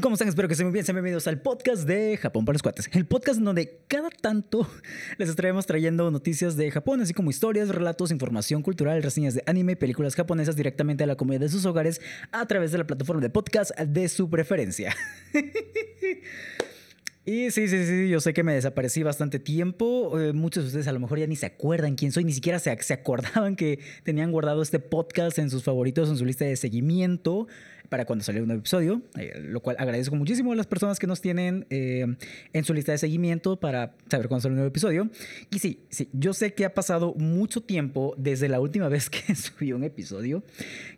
¿cómo están? Espero que estén muy bien. Sean bienvenidos al podcast de Japón para los cuates. El podcast en donde cada tanto les estaremos trayendo noticias de Japón, así como historias, relatos, información cultural, reseñas de anime y películas japonesas directamente a la comunidad de sus hogares a través de la plataforma de podcast de su preferencia. Y sí, sí, sí, yo sé que me desaparecí bastante tiempo. Eh, muchos de ustedes a lo mejor ya ni se acuerdan quién soy, ni siquiera se, acordaban que tenían guardado este podcast en sus favoritos, en su lista de seguimiento para cuando saliera un nuevo episodio, eh, lo cual agradezco muchísimo a las personas que nos tienen eh, en su lista de seguimiento para saber cuándo sale un nuevo episodio. Y sí, sí, yo sé que ha pasado mucho tiempo desde la última vez que subí un episodio,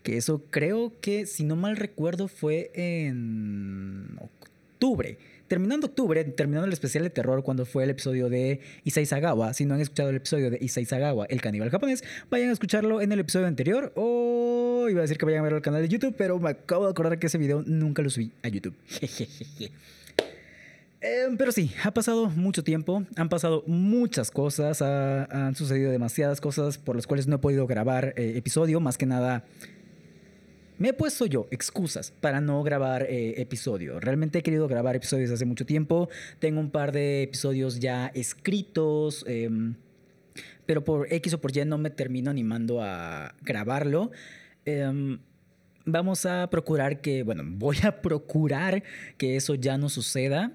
que eso creo que, si no mal recuerdo, fue en octubre terminando octubre, terminando el especial de terror cuando fue el episodio de Isai Sagawa. Si no han escuchado el episodio de Isai Sagawa, el caníbal japonés, vayan a escucharlo en el episodio anterior o iba a decir que vayan a verlo al canal de YouTube, pero me acabo de acordar que ese video nunca lo subí a YouTube. Em, pero sí, ha pasado mucho tiempo, han pasado muchas cosas, han sucedido demasiadas cosas por las cuales no he podido grabar eh, episodio, más que nada me he puesto yo excusas para no grabar eh, episodios. Realmente he querido grabar episodios hace mucho tiempo. Tengo un par de episodios ya escritos, em, pero por X o por Y no me termino animando a grabarlo. Em, vamos a procurar que, bueno, voy a procurar que eso ya no suceda.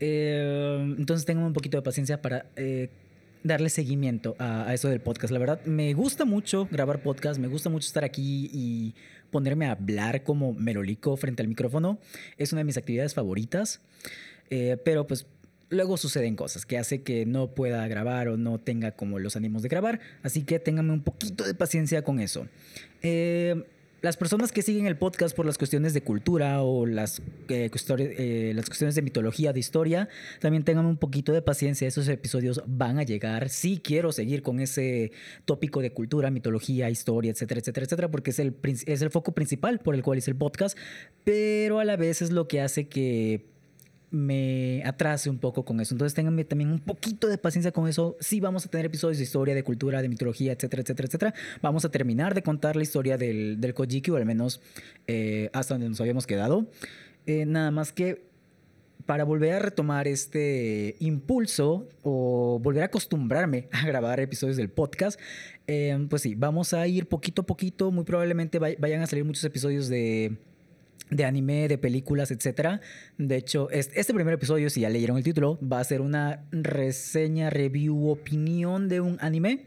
Em, entonces tengo un poquito de paciencia para eh, darle seguimiento a, a, eso del podcast. La verdad, me gusta mucho grabar podcast, me gusta mucho estar aquí y ponerme a hablar como merolico frente al micrófono. Es una de mis actividades favoritas, eh, pero pues luego suceden cosas que hace que no pueda grabar o no tenga como los ánimos de grabar, así que ténganme un poquito de paciencia con eso. Eh, las personas que siguen el podcast por las cuestiones de cultura o las, eh, eh, las cuestiones de mitología, de historia, también tengan un poquito de paciencia. Esos episodios van a llegar. Sí quiero seguir con ese tópico de cultura, mitología, historia, etcétera, etcétera, etcétera, porque es el, es el foco principal por el cual hice el podcast, pero a la vez es lo que hace que me atrase un poco con eso. Entonces ténganme también un poquito de paciencia con eso. Sí vamos a tener episodios de historia, de cultura, de mitología, etcétera, etcétera, etcétera. Vamos a terminar de contar la historia del, del Kojiki, o al menos eh, hasta donde nos habíamos quedado. Eh, nada más que para volver a retomar este impulso o volver a acostumbrarme a grabar episodios del podcast, eh, pues sí, vamos a ir poquito a poquito. Muy probablemente vayan a salir muchos episodios de de anime, de películas, etc. De hecho, este primer episodio, si ya leyeron el título, va a ser una reseña, review, opinión de un anime.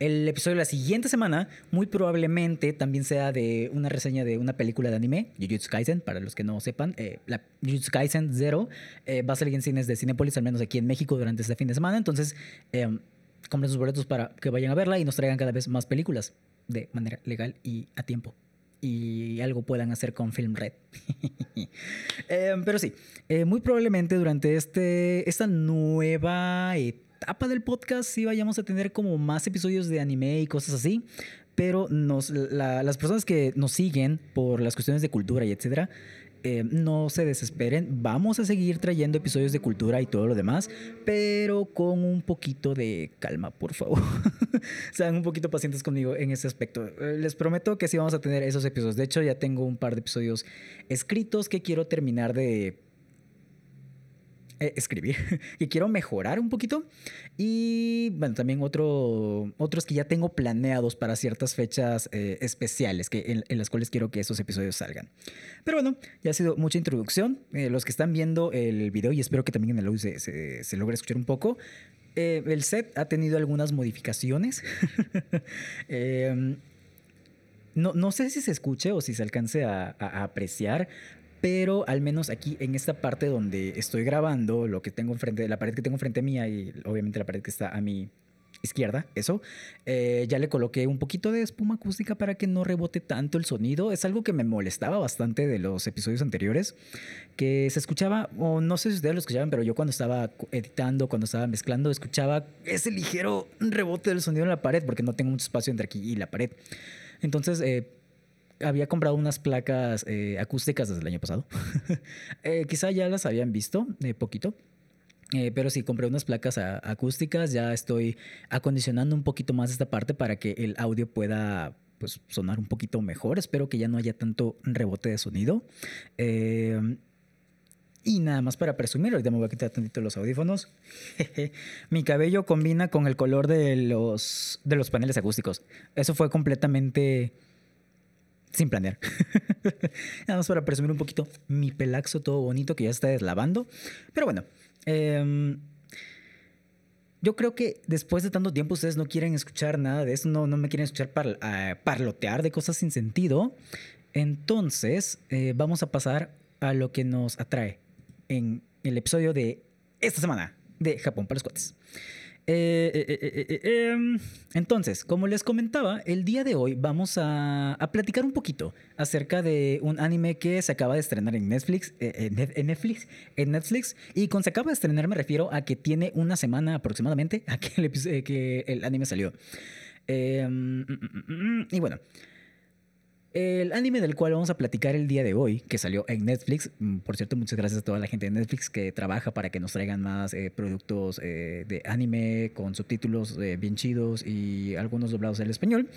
El episodio de la siguiente semana, muy probablemente también sea de una reseña de una película de anime, Jujutsu Kaisen, para los que no sepan. Eh, la Jujutsu Kaisen Zero eh, va a salir en cines de Cinepolis, al menos aquí en México, durante este fin de semana. Entonces, eh, compren sus boletos para que vayan a verla y nos traigan cada vez más películas de manera legal y a tiempo y algo puedan hacer con Film Red. Em, pero sí, eh, muy probablemente durante este, esta nueva etapa del podcast sí vayamos a tener como más episodios de anime y cosas así. Pero nos, las personas que nos siguen por las cuestiones de cultura y etcétera, eh, no se desesperen, vamos a seguir trayendo episodios de cultura y todo lo demás, pero con un poquito de calma, por favor. Sean un poquito pacientes conmigo en ese aspecto. Eh, les prometo que sí vamos a tener esos episodios. De hecho, ya tengo un par de episodios escritos que quiero terminar de eh, escribir, que quiero mejorar un poquito. Y bueno, también otro, otros que ya tengo planeados para ciertas fechas eh, especiales que en, las cuales quiero que esos episodios salgan. Pero bueno, ya ha sido mucha introducción. Eh, los que están viendo el video, y espero que también en el audio se, logre escuchar un poco, el set ha tenido algunas modificaciones. Em, no, no, sé si se escuche o si se alcance a, apreciar, pero al menos aquí en esta parte donde estoy grabando, lo que tengo enfrente, la pared que tengo enfrente mía y obviamente la pared que está a mi izquierda, eso, eh, ya le coloqué un poquito de espuma acústica para que no rebote tanto el sonido. Es algo que me molestaba bastante de los episodios anteriores, que se escuchaba, o no sé si ustedes lo escuchaban, pero yo cuando estaba editando, cuando estaba mezclando, escuchaba ese ligero rebote del sonido en la pared, porque no tengo mucho espacio entre aquí y la pared. Entonces, eh, había comprado unas placas eh, acústicas desde el año pasado. eh, quizá ya las habían visto, de poquito. Eh, pero sí, compré unas placas acústicas, ya estoy acondicionando un poquito más esta parte para que el audio pueda pues, sonar un poquito mejor. Espero que ya no haya tanto rebote de sonido. Eh, Y nada más para presumir, ahorita me voy a quitar tantito los audífonos. Mi cabello combina con el color de los, de los paneles acústicos. Eso fue completamente sin planear. nada más para presumir un poquito mi pelaxo todo bonito que ya está deslavando. Pero bueno, em, yo creo que después de tanto tiempo ustedes no quieren escuchar nada de eso, no, no me quieren escuchar ah, parlotear de cosas sin sentido. Entonces, eh, vamos a pasar a lo que nos atrae en el episodio de esta semana de Japón para los cuates. Eh, eh, eh, em, entonces, como les comentaba, el día de hoy vamos a, platicar un poquito acerca de un anime que se acaba de estrenar en Netflix, en Netflix, en Netflix. Y con se acaba de estrenar me refiero a que tiene una semana aproximadamente a que el, que el anime salió. Em, mm, mm, mm, y bueno, el anime del cual vamos a platicar el día de hoy, que salió en Netflix, mm, por cierto, muchas gracias a toda la gente de Netflix que trabaja para que nos traigan más eh, productos eh, de anime con subtítulos eh, bien chidos y algunos doblados al español.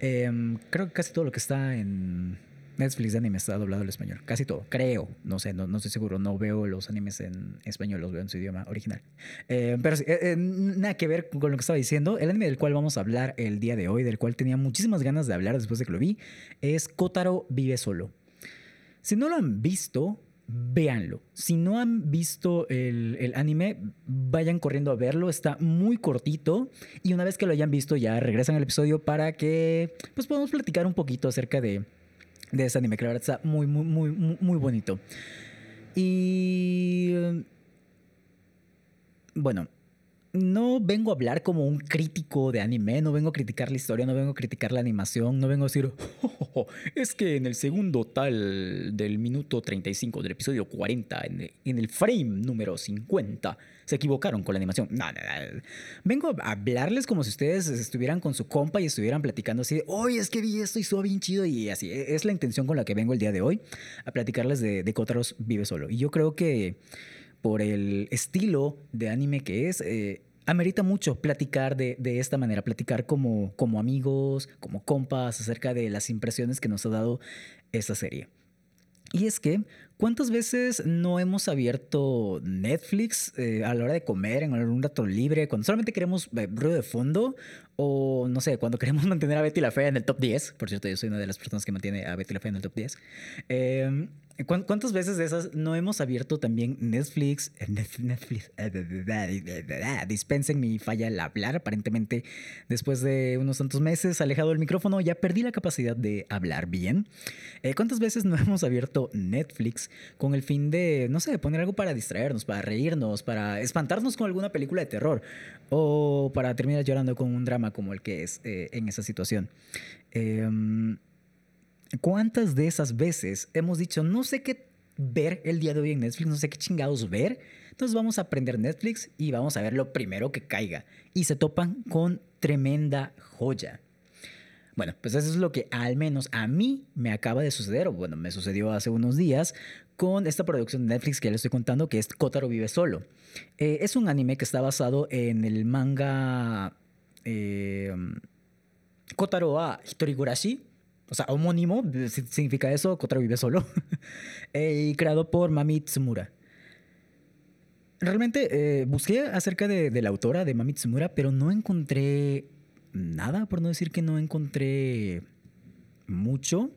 Em, creo que casi todo lo que está en Netflix de anime está doblado al español. Casi todo, creo. No sé, no, no estoy seguro. No veo los animes en español, los veo en su idioma original. Eh, pero sí, eh, eh, nada que ver con lo que estaba diciendo. El anime del cual vamos a hablar el día de hoy, del cual tenía muchísimas ganas de hablar después de que lo vi, es Kotaro Vive Solo. Si no lo han visto, véanlo. Si no han visto el, el, anime, vayan corriendo a verlo. Está muy cortito. Y una vez que lo hayan visto, ya regresan al episodio para que pues podamos platicar un poquito acerca de de ese anime, que la verdad está muy, muy, muy, muy bonito. Y bueno, no vengo a hablar como un crítico de anime, no vengo a criticar la historia, no vengo a criticar la animación, no vengo a decir, oh, es que en el segundo tal del minuto 35 del episodio 40, en el, frame número 50, se equivocaron con la animación. No, no, no. Vengo a hablarles como si ustedes estuvieran con su compa y estuvieran platicando así de, es que vi esto y estuvo bien chido y así. E, es la intención con la que vengo el día de hoy, a platicarles de, de Kotaros Vive Solo. Y yo creo que por el estilo de anime que es, eh, amerita mucho platicar de, esta manera, platicar como, como amigos, como compas, acerca de las impresiones que nos ha dado esta serie. Y es que, ¿cuántas veces no hemos abierto Netflix eh, a la hora de comer, en un rato libre, cuando solamente queremos eh, ruido de fondo? O no sé, cuando queremos mantener a Betty la Fea en el top 10. Por cierto, yo soy una de las personas que mantiene a Betty la Fea en el top 10. Eh, ¿Cuántas veces de esas no hemos abierto también Netflix? Netflix. Dispensen mi falla al hablar. Aparentemente, después de unos tantos meses alejado del micrófono, ya perdí la capacidad de hablar bien. Eh, ¿Cuántas veces no hemos abierto Netflix con el fin de, no sé, poner algo para distraernos, para reírnos, para espantarnos con alguna película de terror o para terminar llorando con un drama como el que es eh, en esa situación? Eh, ¿Cuántas de esas veces hemos dicho, no sé qué ver el día de hoy en Netflix, no sé qué chingados ver? Entonces vamos a aprender Netflix y vamos a ver lo primero que caiga. Y se topan con tremenda joya. Bueno, pues eso es lo que al menos a mí me acaba de suceder, o bueno, me sucedió hace unos días con esta producción de Netflix que les estoy contando, que es Kotaro Vive Solo. Eh, es un anime que está basado en el manga eh, Kotaro a Hitorigurashi, o sea, homónimo, significa eso, Kotaro vive solo, eh, y creado por Mami Tsumura. Realmente eh, busqué acerca de, la autora de Mami Tsumura, pero no encontré nada, por no decir que no encontré mucho,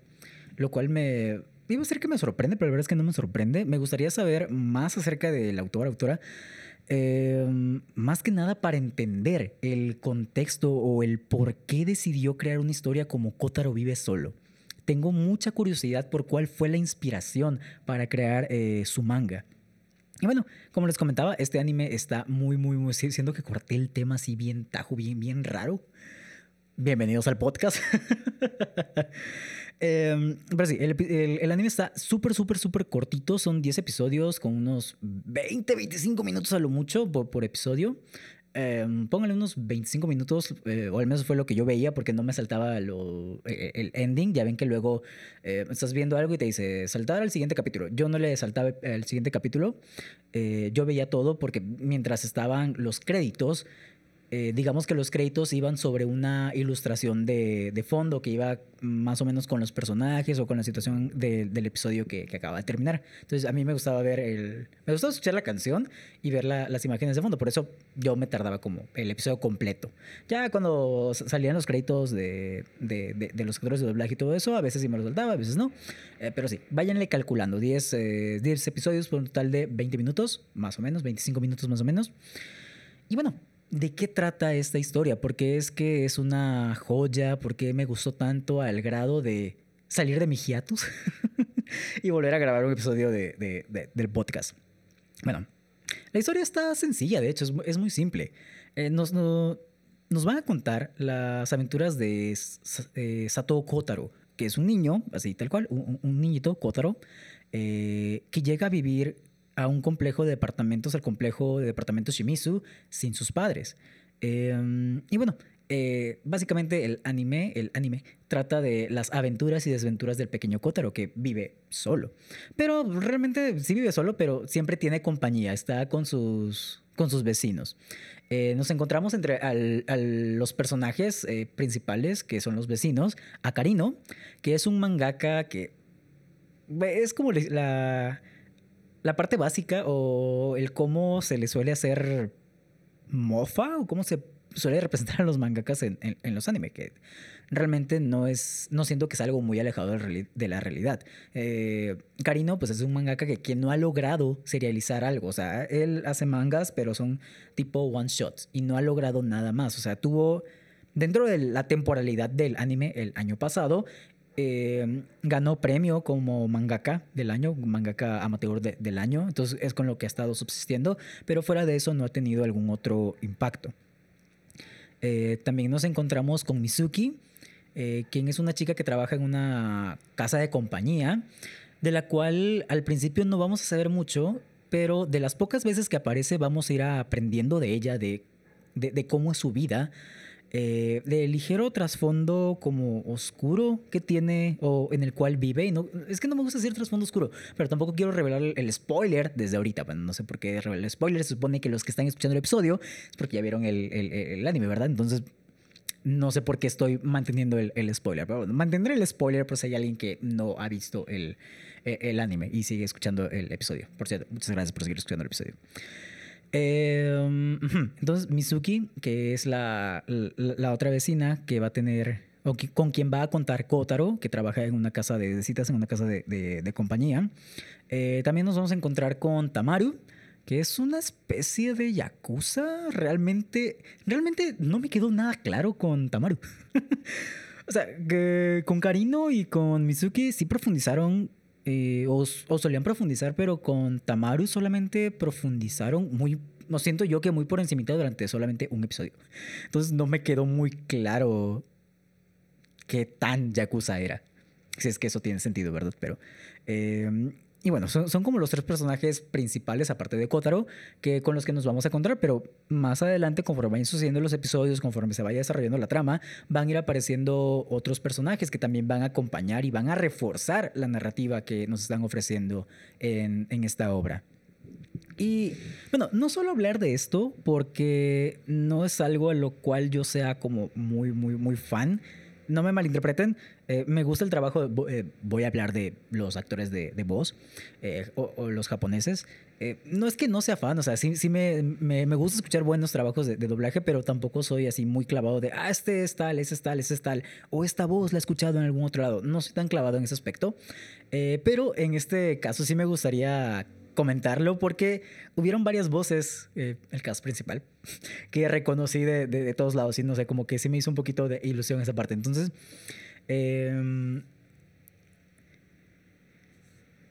lo cual me... Iba a ser que me sorprende, pero la verdad es que no me sorprende. Me gustaría saber más acerca de la autora, autora. Em, más que nada para entender el contexto o el por qué decidió crear una historia como Kotaro vive solo. Tengo mucha curiosidad por cuál fue la inspiración para crear eh, su manga. Y bueno, como les comentaba, este anime está muy, muy, muy, siendo que corté el tema así bien tajo, bien, bien raro. Bienvenidos al podcast. Em, pero sí, el, anime está súper, súper, súper cortito. Son 10 episodios con unos 20, 25 minutos a lo mucho por, episodio. Eh, pónganle unos 25 minutos, eh, o al menos fue lo que yo veía, porque no me saltaba e, e, el ending. Ya ven que luego eh, estás viendo algo y te dice saltar al siguiente capítulo. Yo no le saltaba al siguiente capítulo. yo veía todo porque mientras estaban los créditos, eh, digamos que los créditos iban sobre una ilustración de, de, fondo que iba más o menos con los personajes o con la situación del episodio que, que, acaba de terminar. Entonces a mí me gustaba ver el... Me gustaba escuchar la canción y ver la, las imágenes de fondo. Por eso yo me tardaba como el episodio completo. Ya cuando salían los créditos de, de, de los actores de doblaje y todo eso, a veces sí me lo soltaba, a veces no. Eh, pero sí, váyanle calculando. 10, 10 eh, episodios por un total de 20 minutos, más o menos, 25 minutos más o menos. Y bueno, ¿De qué trata esta historia? ¿Por qué es que es una joya? ¿Por qué me gustó tanto al grado de salir de mi hiatus y volver a grabar un episodio de, del podcast? Bueno, la historia está sencilla, de hecho, es, muy simple. Eh, nos, nos, van a contar las aventuras de eh, Sato Kotaro, que es un niño, así tal cual, un, niñito, Kotaro, eh, que llega a vivir a un complejo de departamentos, al complejo de departamentos Shimizu, sin sus padres. Em, y bueno, eh, básicamente el anime, el anime trata de las aventuras y desventuras del pequeño Kotaro que vive solo. Pero realmente sí vive solo, pero siempre tiene compañía, está con sus, con sus vecinos. Eh, nos encontramos entre los personajes eh, principales, que son los vecinos, a Karino, que es un mangaka que es como la la parte básica o el cómo se le suele hacer mofa o cómo se suele representar a los mangakas en, los anime, que realmente no es, no siento que es algo muy alejado de la realidad. Eh, Karino, pues es un mangaka que quien no ha logrado serializar algo, o sea, él hace mangas, pero son tipo one shots y no ha logrado nada más, o sea, tuvo dentro de la temporalidad del anime el año pasado, eh, ganó premio como mangaka del año, mangaka amateur del año, entonces es con lo que ha estado subsistiendo, pero fuera de eso no ha tenido algún otro impacto. Eh, también nos encontramos con Mizuki, eh, quien es una chica que trabaja en una casa de compañía, de la cual al principio no vamos a saber mucho, pero de las pocas veces que aparece vamos a ir aprendiendo de ella, de, de cómo es su vida, eh, de ligero trasfondo como oscuro que tiene o en el cual vive. no, es que no me gusta decir trasfondo oscuro, pero tampoco quiero revelar el, spoiler desde ahorita. Bueno, no sé por qué revelar el spoiler. Se supone que los que están escuchando el episodio es porque ya vieron el, el, anime, ¿verdad? Entonces no sé por qué estoy manteniendo el, spoiler. Pero bueno, mantendré el spoiler por si hay alguien que no ha visto el, el anime y sigue escuchando el episodio. Por cierto, muchas gracias por seguir escuchando el episodio. Em, entonces, Mizuki, que es la, la, otra vecina que va a tener, o con quien va a contar Kotaro, que trabaja en una casa de, citas, en una casa de, de, compañía. Eh, también nos vamos a encontrar con Tamaru, que es una especie de yakuza. Realmente, realmente no me quedó nada claro con Tamaru. o sea, que con Karino y con Mizuki sí profundizaron eh, o, solían profundizar, pero con Tamaru solamente profundizaron muy, no siento yo que muy por encima durante solamente un episodio. Entonces no me quedó muy claro qué tan Yakuza era. Si es que eso tiene sentido, ¿verdad? Pero eh, y bueno, son, como los tres personajes principales, aparte de Kotaro, que, con los que nos vamos a encontrar, pero más adelante, conforme vayan sucediendo los episodios, conforme se vaya desarrollando la trama, van a ir apareciendo otros personajes que también van a acompañar y van a reforzar la narrativa que nos están ofreciendo en, esta obra. Y bueno, no solo hablar de esto, porque no es algo a lo cual yo sea como muy, muy, muy fan no me malinterpreten, eh, me gusta el trabajo, eh, voy a hablar de los actores de, voz eh, o, los japoneses. no es que no sea fan, o sea, sí, sí me, me, gusta escuchar buenos trabajos de, doblaje, pero tampoco soy así muy clavado de, ah, este es tal, ese es tal, ese es tal, o esta voz la he escuchado en algún otro lado. No soy tan clavado en ese aspecto, pero en este caso sí me gustaría comentarlo porque hubieron varias voces, eh, el caso principal, que reconocí de, de, todos lados y no sé, como que sí me hizo un poquito de ilusión esa parte. Entonces, em,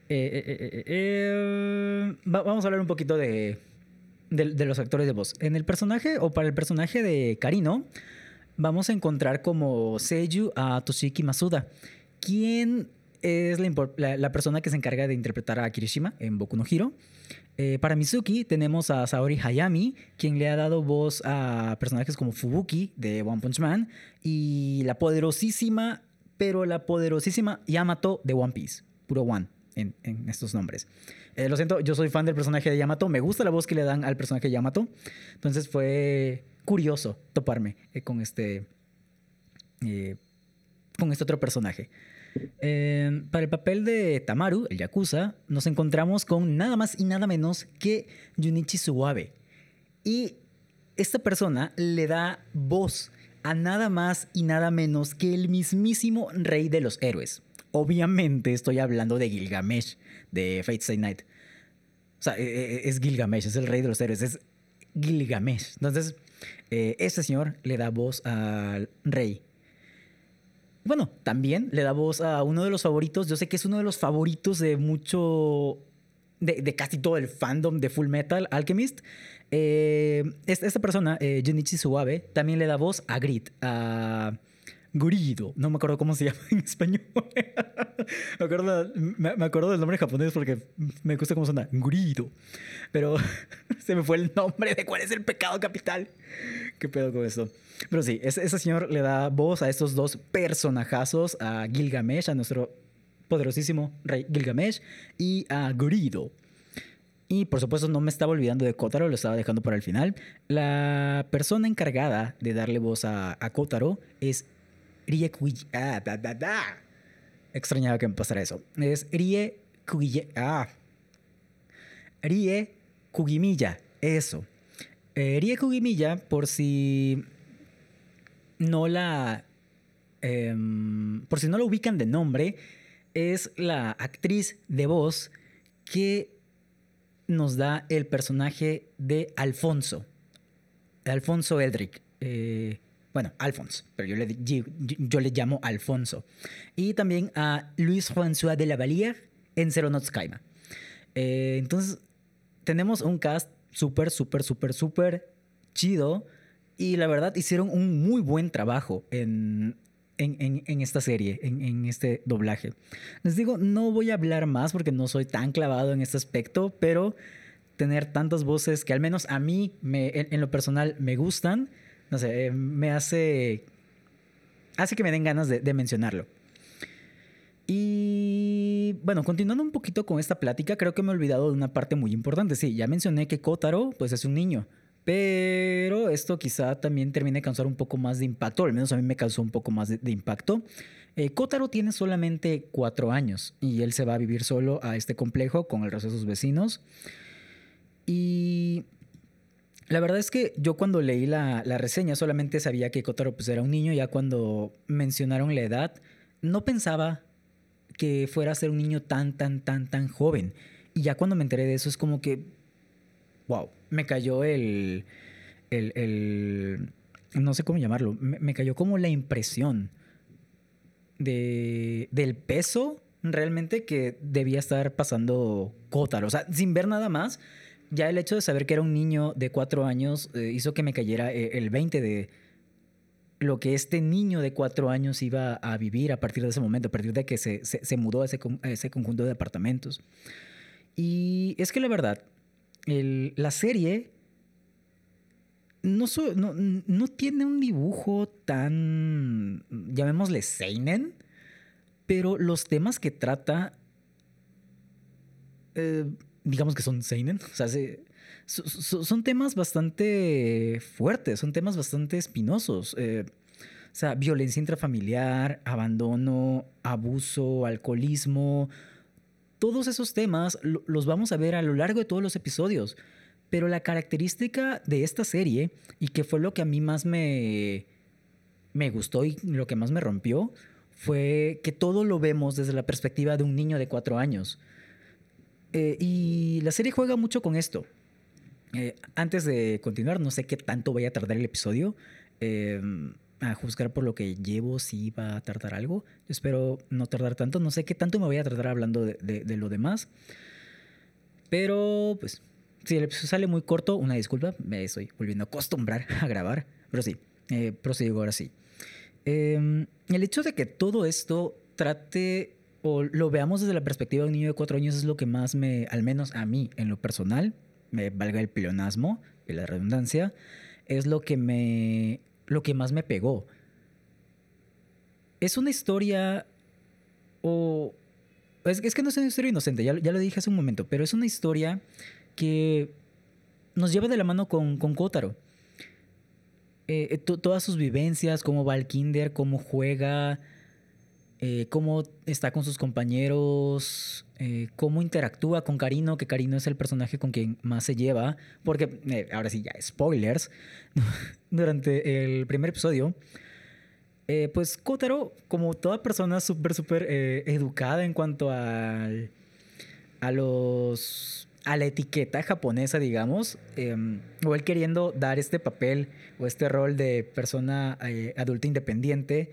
eh, eh, vamos a hablar un poquito de, de, los actores de voz. En el personaje, o para el personaje de Karino, vamos a encontrar como Seiyu a Toshiki Masuda, quien es la, persona que se encarga de interpretar a Kirishima en Boku no Hiro. Eh, para Mizuki tenemos a Saori Hayami, quien le ha dado voz a personajes como Fubuki de One Punch Man y la poderosísima, pero la poderosísima Yamato de One Piece, puro One en, estos nombres. Eh, lo siento, yo soy fan del personaje de Yamato, me gusta la voz que le dan al personaje de Yamato, entonces fue curioso toparme eh, con este. con este otro personaje. Eh, para el papel de Tamaru, el Yakuza, nos encontramos con nada más y nada menos que Junichi Suabe. Y esta persona le da voz a nada más y nada menos que el mismísimo rey de los héroes. Obviamente estoy hablando de Gilgamesh, de Fate Stay Night. O sea, eh, eh, es Gilgamesh, es el rey de los héroes, es Gilgamesh. Entonces, este señor le da voz al rey. Bueno, también le da voz a uno de los favoritos. Yo sé que es uno de los favoritos de mucho. de, casi todo el fandom de Full Metal Alchemist. Eh, esta, esta persona, eh, Junichi Suabe, también le da voz a Grit, a Gurido. No me acuerdo cómo se llama en español. me, acuerdo, me, me acuerdo del nombre japonés porque me gusta cómo suena. Gurido. Pero se me fue el nombre de cuál es el pecado capital. ¿Qué pedo con esto? Pero sí, ese, señor le da voz a estos dos personajazos, a Gilgamesh, a nuestro poderosísimo rey Gilgamesh, y a Gurido. Y por supuesto no me estaba olvidando de Kotaro, lo estaba dejando para el final. La persona encargada de darle voz a, Kotaro es Rie Kugi... Ah, da, da, da. Extrañaba que me pasara eso. Es Rie Kugi... Ah. Rie Kugimiya. Eso. Eh, Rie Kugimiya, por si no la... em, por si no la ubican de nombre, es la actriz de voz que nos da el personaje de Alfonso. Alfonso Eldrick. Eh, bueno, Alfonso, pero yo le, llamo Alfonso. Y también a Luis François de la Vallière en Zero Notes Kaima. Eh, entonces, tenemos un cast súper, súper, súper, súper chido. Y la verdad, hicieron un muy buen trabajo en, en, en, en esta serie, en, en, este doblaje. Les digo, no voy a hablar más porque no soy tan clavado en este aspecto, pero tener tantas voces que al menos a mí, me, en, lo personal, me gustan, no sé, me hace, hace que me den ganas de mencionarlo. Y bueno, continuando un poquito con esta plática, creo que me he olvidado de una parte muy importante. Sí, ya mencioné que Kotaro pues es un niño, pero esto quizá también termine de causar un poco más de impacto, al menos a mí me causó un poco más de, impacto. Eh, Kotaro tiene solamente cuatro años y él se va a vivir solo a este complejo con el resto de sus vecinos. Y la verdad es que yo cuando leí la, la reseña solamente sabía que Kotaro pues, era un niño, ya cuando mencionaron la edad, no pensaba que fuera a ser un niño tan, tan, tan, tan joven. Y ya cuando me enteré de eso es como que, wow, me cayó el, el, no sé cómo llamarlo, me, cayó como la impresión de, del peso realmente que debía estar pasando Kotaro. O sea, sin ver nada más, ya el hecho de saber que era un niño de cuatro años eh, hizo que me cayera eh, el 20 de lo que este niño de cuatro años iba a vivir a partir de ese momento, a partir de que se, se, mudó a ese, a ese, conjunto de apartamentos. Y es que la verdad, el, la serie no, no, no, tiene un dibujo tan, llamémosle Seinen, pero los temas que trata, eh, digamos que son Seinen, o sea, se, so, son temas bastante fuertes, son temas bastante espinosos. Eh, o sea, violencia intrafamiliar, abandono, abuso, alcoholismo, todos esos temas los vamos a ver a lo largo de todos los episodios. Pero la característica de esta serie, y que fue lo que a mí más me, me gustó y lo que más me rompió, fue que todo lo vemos desde la perspectiva de un niño de cuatro años. Eh, y la serie juega mucho con esto. Eh, antes de continuar, no sé qué tanto vaya a tardar el episodio. Eh, a juzgar por lo que llevo, si va a tardar algo. Espero no tardar tanto. No sé qué tanto me voy a tardar hablando de, de, de lo demás. Pero, pues, si el episodio sale muy corto, una disculpa. Me estoy volviendo a acostumbrar a grabar. Pero sí, eh, prosigo ahora sí. Eh, el hecho de que todo esto trate o lo veamos desde la perspectiva de un niño de cuatro años es lo que más me, al menos a mí, en lo personal, me valga el pleonasmo y la redundancia, es lo que me lo que más me pegó. Es una historia o es, es que no es una historia inocente, ya, ya, lo dije hace un momento, pero es una historia que nos lleva de la mano con, con Kotaro. eh, todas sus vivencias, cómo va al kinder, cómo juega, eh, cómo está con sus compañeros, eh, cómo interactúa con Karino, que Karino es el personaje con quien más se lleva, porque eh, ahora sí, ya, spoilers, durante el primer episodio, pues Kotaro, como toda persona súper, súper educada en cuanto a, a los a la etiqueta japonesa, digamos, em, o él queriendo dar este papel o este rol de persona adulta independiente,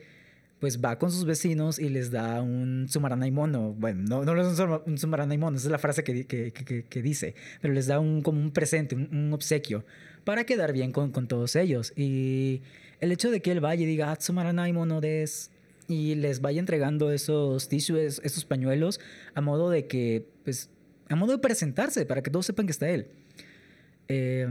pues va con sus vecinos y les da un sumaranaimono. Bueno, no, no es un sumaranaimono, esa es la frase que, que, que, dice, pero les da un, como un presente, un, obsequio, para quedar bien con, con, todos ellos. Y el hecho de que él vaya y diga, Atsumaranaimono des, y les vaya entregando esos tissues, esos pañuelos, a modo de que, pues, a modo de presentarse, para que todos sepan que está él. Eh,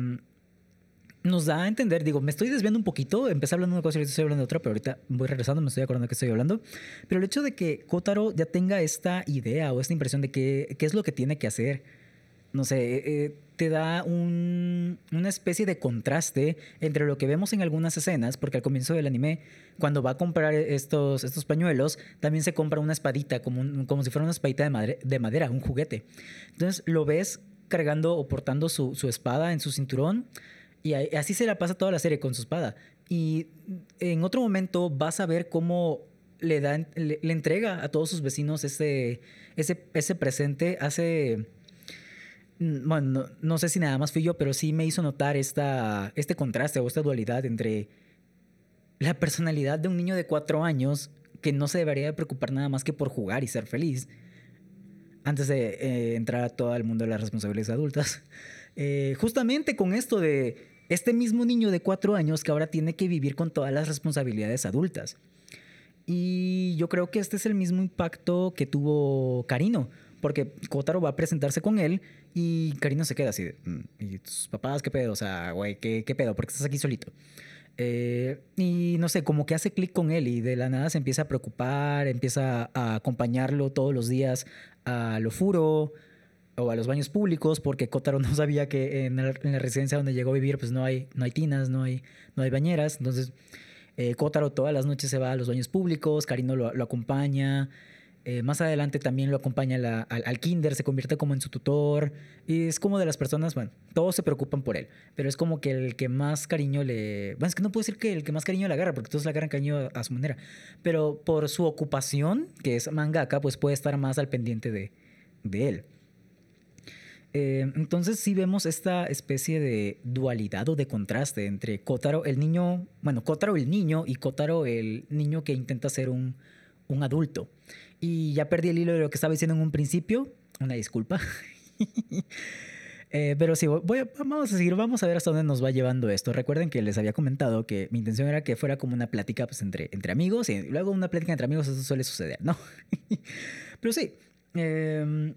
nos da a entender, digo, me estoy desviando un poquito, empecé hablando de una cosa y estoy hablando de otra, pero ahorita voy regresando, me estoy acordando de qué estoy hablando. Pero el hecho de que Kotaro ya tenga esta idea o esta impresión de qué, es lo que tiene que hacer, no sé, eh, eh, te da un, una especie de contraste entre lo que vemos en algunas escenas, porque al comienzo del anime, cuando va a comprar estos, estos pañuelos, también se compra una espadita, como, como si fuera una espadita de, madera, de madera, un juguete. Entonces lo ves cargando o portando su, su espada en su cinturón y así se la pasa toda la serie con su espada. Y en otro momento vas a ver cómo le, da, le, entrega a todos sus vecinos ese, ese, ese presente. Hace. Mm, bueno, no, sé si nada más fui yo, pero sí me hizo notar esta, este contraste o esta dualidad entre la personalidad de un niño de cuatro años que no se debería preocupar nada más que por jugar y ser feliz antes de eh, entrar a todo el mundo de las responsabilidades adultas. Eh, justamente con esto de este mismo niño de cuatro años que ahora tiene que vivir con todas las responsabilidades adultas. Y yo creo que este es el mismo impacto que tuvo Karino, porque Kotaro va a presentarse con él y Karino se queda así mm, ¿y tus papás qué pedo? O sea, güey, ¿qué, ¿qué, pedo? Porque estás aquí solito. Eh, y no sé, como que hace clic con él y de la nada se empieza a preocupar, empieza a acompañarlo todos los días a lo furo, o a los baños públicos, porque Kotaro no sabía que en, la residencia donde llegó a vivir pues no hay, no hay tinas, no hay, no hay bañeras. Entonces eh, todas las noches se va a los baños públicos, Karino lo, lo acompaña. Eh, más adelante también lo acompaña al, kinder, se convierte como en su tutor. Y es como de las personas, bueno, todos se preocupan por él, pero es como que el que más cariño le... Bueno, es que no puedo decir que el que más cariño le agarra, porque todos le agarran cariño a, su manera. Pero por su ocupación, que es mangaka, pues puede estar más al pendiente de, de él. Eh, entonces sí vemos esta especie de dualidad o de contraste entre Kotaro, el niño, bueno, Kotaro el niño y Kotaro el niño que intenta ser un, un adulto. Y ya perdí el hilo de lo que estaba diciendo en un principio, una disculpa. Eh, pero sí, voy vamos a seguir, vamos a ver hasta dónde nos va llevando esto. Recuerden que les había comentado que mi intención era que fuera como una plática pues, entre, entre amigos y luego una plática entre amigos, eso suele suceder, ¿no? pero sí, eh,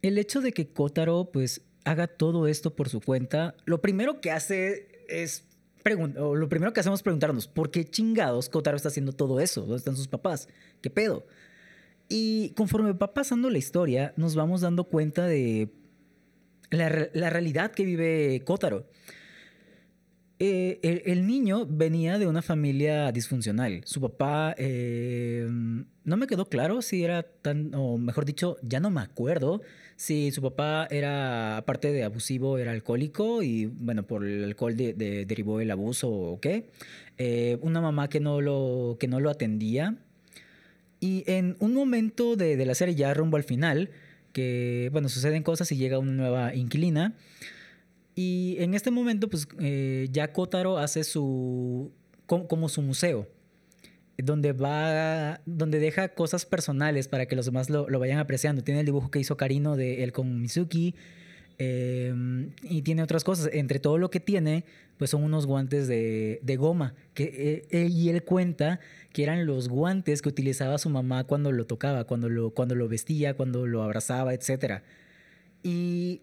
el hecho de que Kotaro pues haga todo esto por su cuenta, lo primero que hace es lo primero que hacemos es preguntarnos, ¿por qué chingados Kotaro está haciendo todo eso? ¿Dónde están sus papás? ¿Qué pedo? Y conforme va pasando la historia, nos vamos dando cuenta de la, la realidad que vive Kotaro. Eh, el, niño venía de una familia disfuncional. Su papá, eh, no me quedó claro si era tan, o mejor dicho, ya no me acuerdo si su papá era, aparte de abusivo, era alcohólico y, bueno, por el alcohol de, derivó el abuso o qué. Eh, una mamá que no, lo, que no lo atendía. Y en un momento de, de la serie, ya rumbo al final, que, bueno, suceden cosas y llega una nueva inquilina. Y en este momento, pues eh, ya Kotaro hace su. como, su museo. Donde va. donde deja cosas personales para que los demás lo, vayan apreciando. Tiene el dibujo que hizo Karino de él con Mizuki. Em, y tiene otras cosas. Entre todo lo que tiene, pues son unos guantes de, goma. Que, eh, y él cuenta que eran los guantes que utilizaba su mamá cuando lo tocaba, cuando lo, cuando lo vestía, cuando lo abrazaba, etc. Y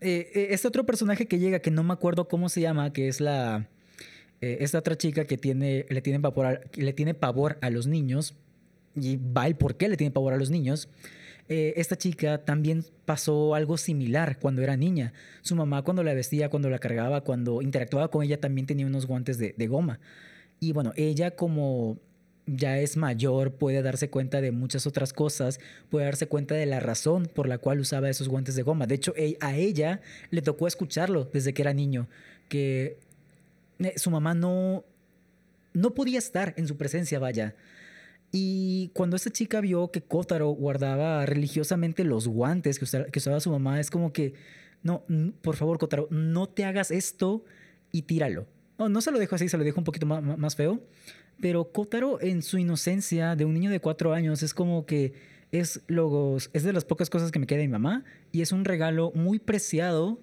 eh, este otro personaje que llega, que no me acuerdo cómo se llama, que es la. Eh, esta otra chica que tiene, le, tiene pavor a, le tiene pavor a los niños. Y va el por qué le tiene pavor a los niños. eh, esta chica también pasó algo similar cuando era niña. Su mamá cuando la vestía, cuando la cargaba, cuando interactuaba con ella también tenía unos guantes de, de goma. Y bueno, ella como ya es mayor, puede darse cuenta de muchas otras cosas, puede darse cuenta de la razón por la cual usaba esos guantes de goma. De hecho, e, a ella le tocó escucharlo desde que era niño, que eh, su mamá no, no podía estar en su presencia, vaya. Y cuando esta chica vio que Kotaro guardaba religiosamente los guantes que usaba, su mamá, es como que, no, por favor, Kotaro, no te hagas esto y tíralo. No, no se lo dejo así, se lo dejo un poquito más, más feo. Pero Kotaro, en su inocencia de un niño de cuatro años, es como que es, logos, es de las pocas cosas que me queda de mi mamá y es un regalo muy preciado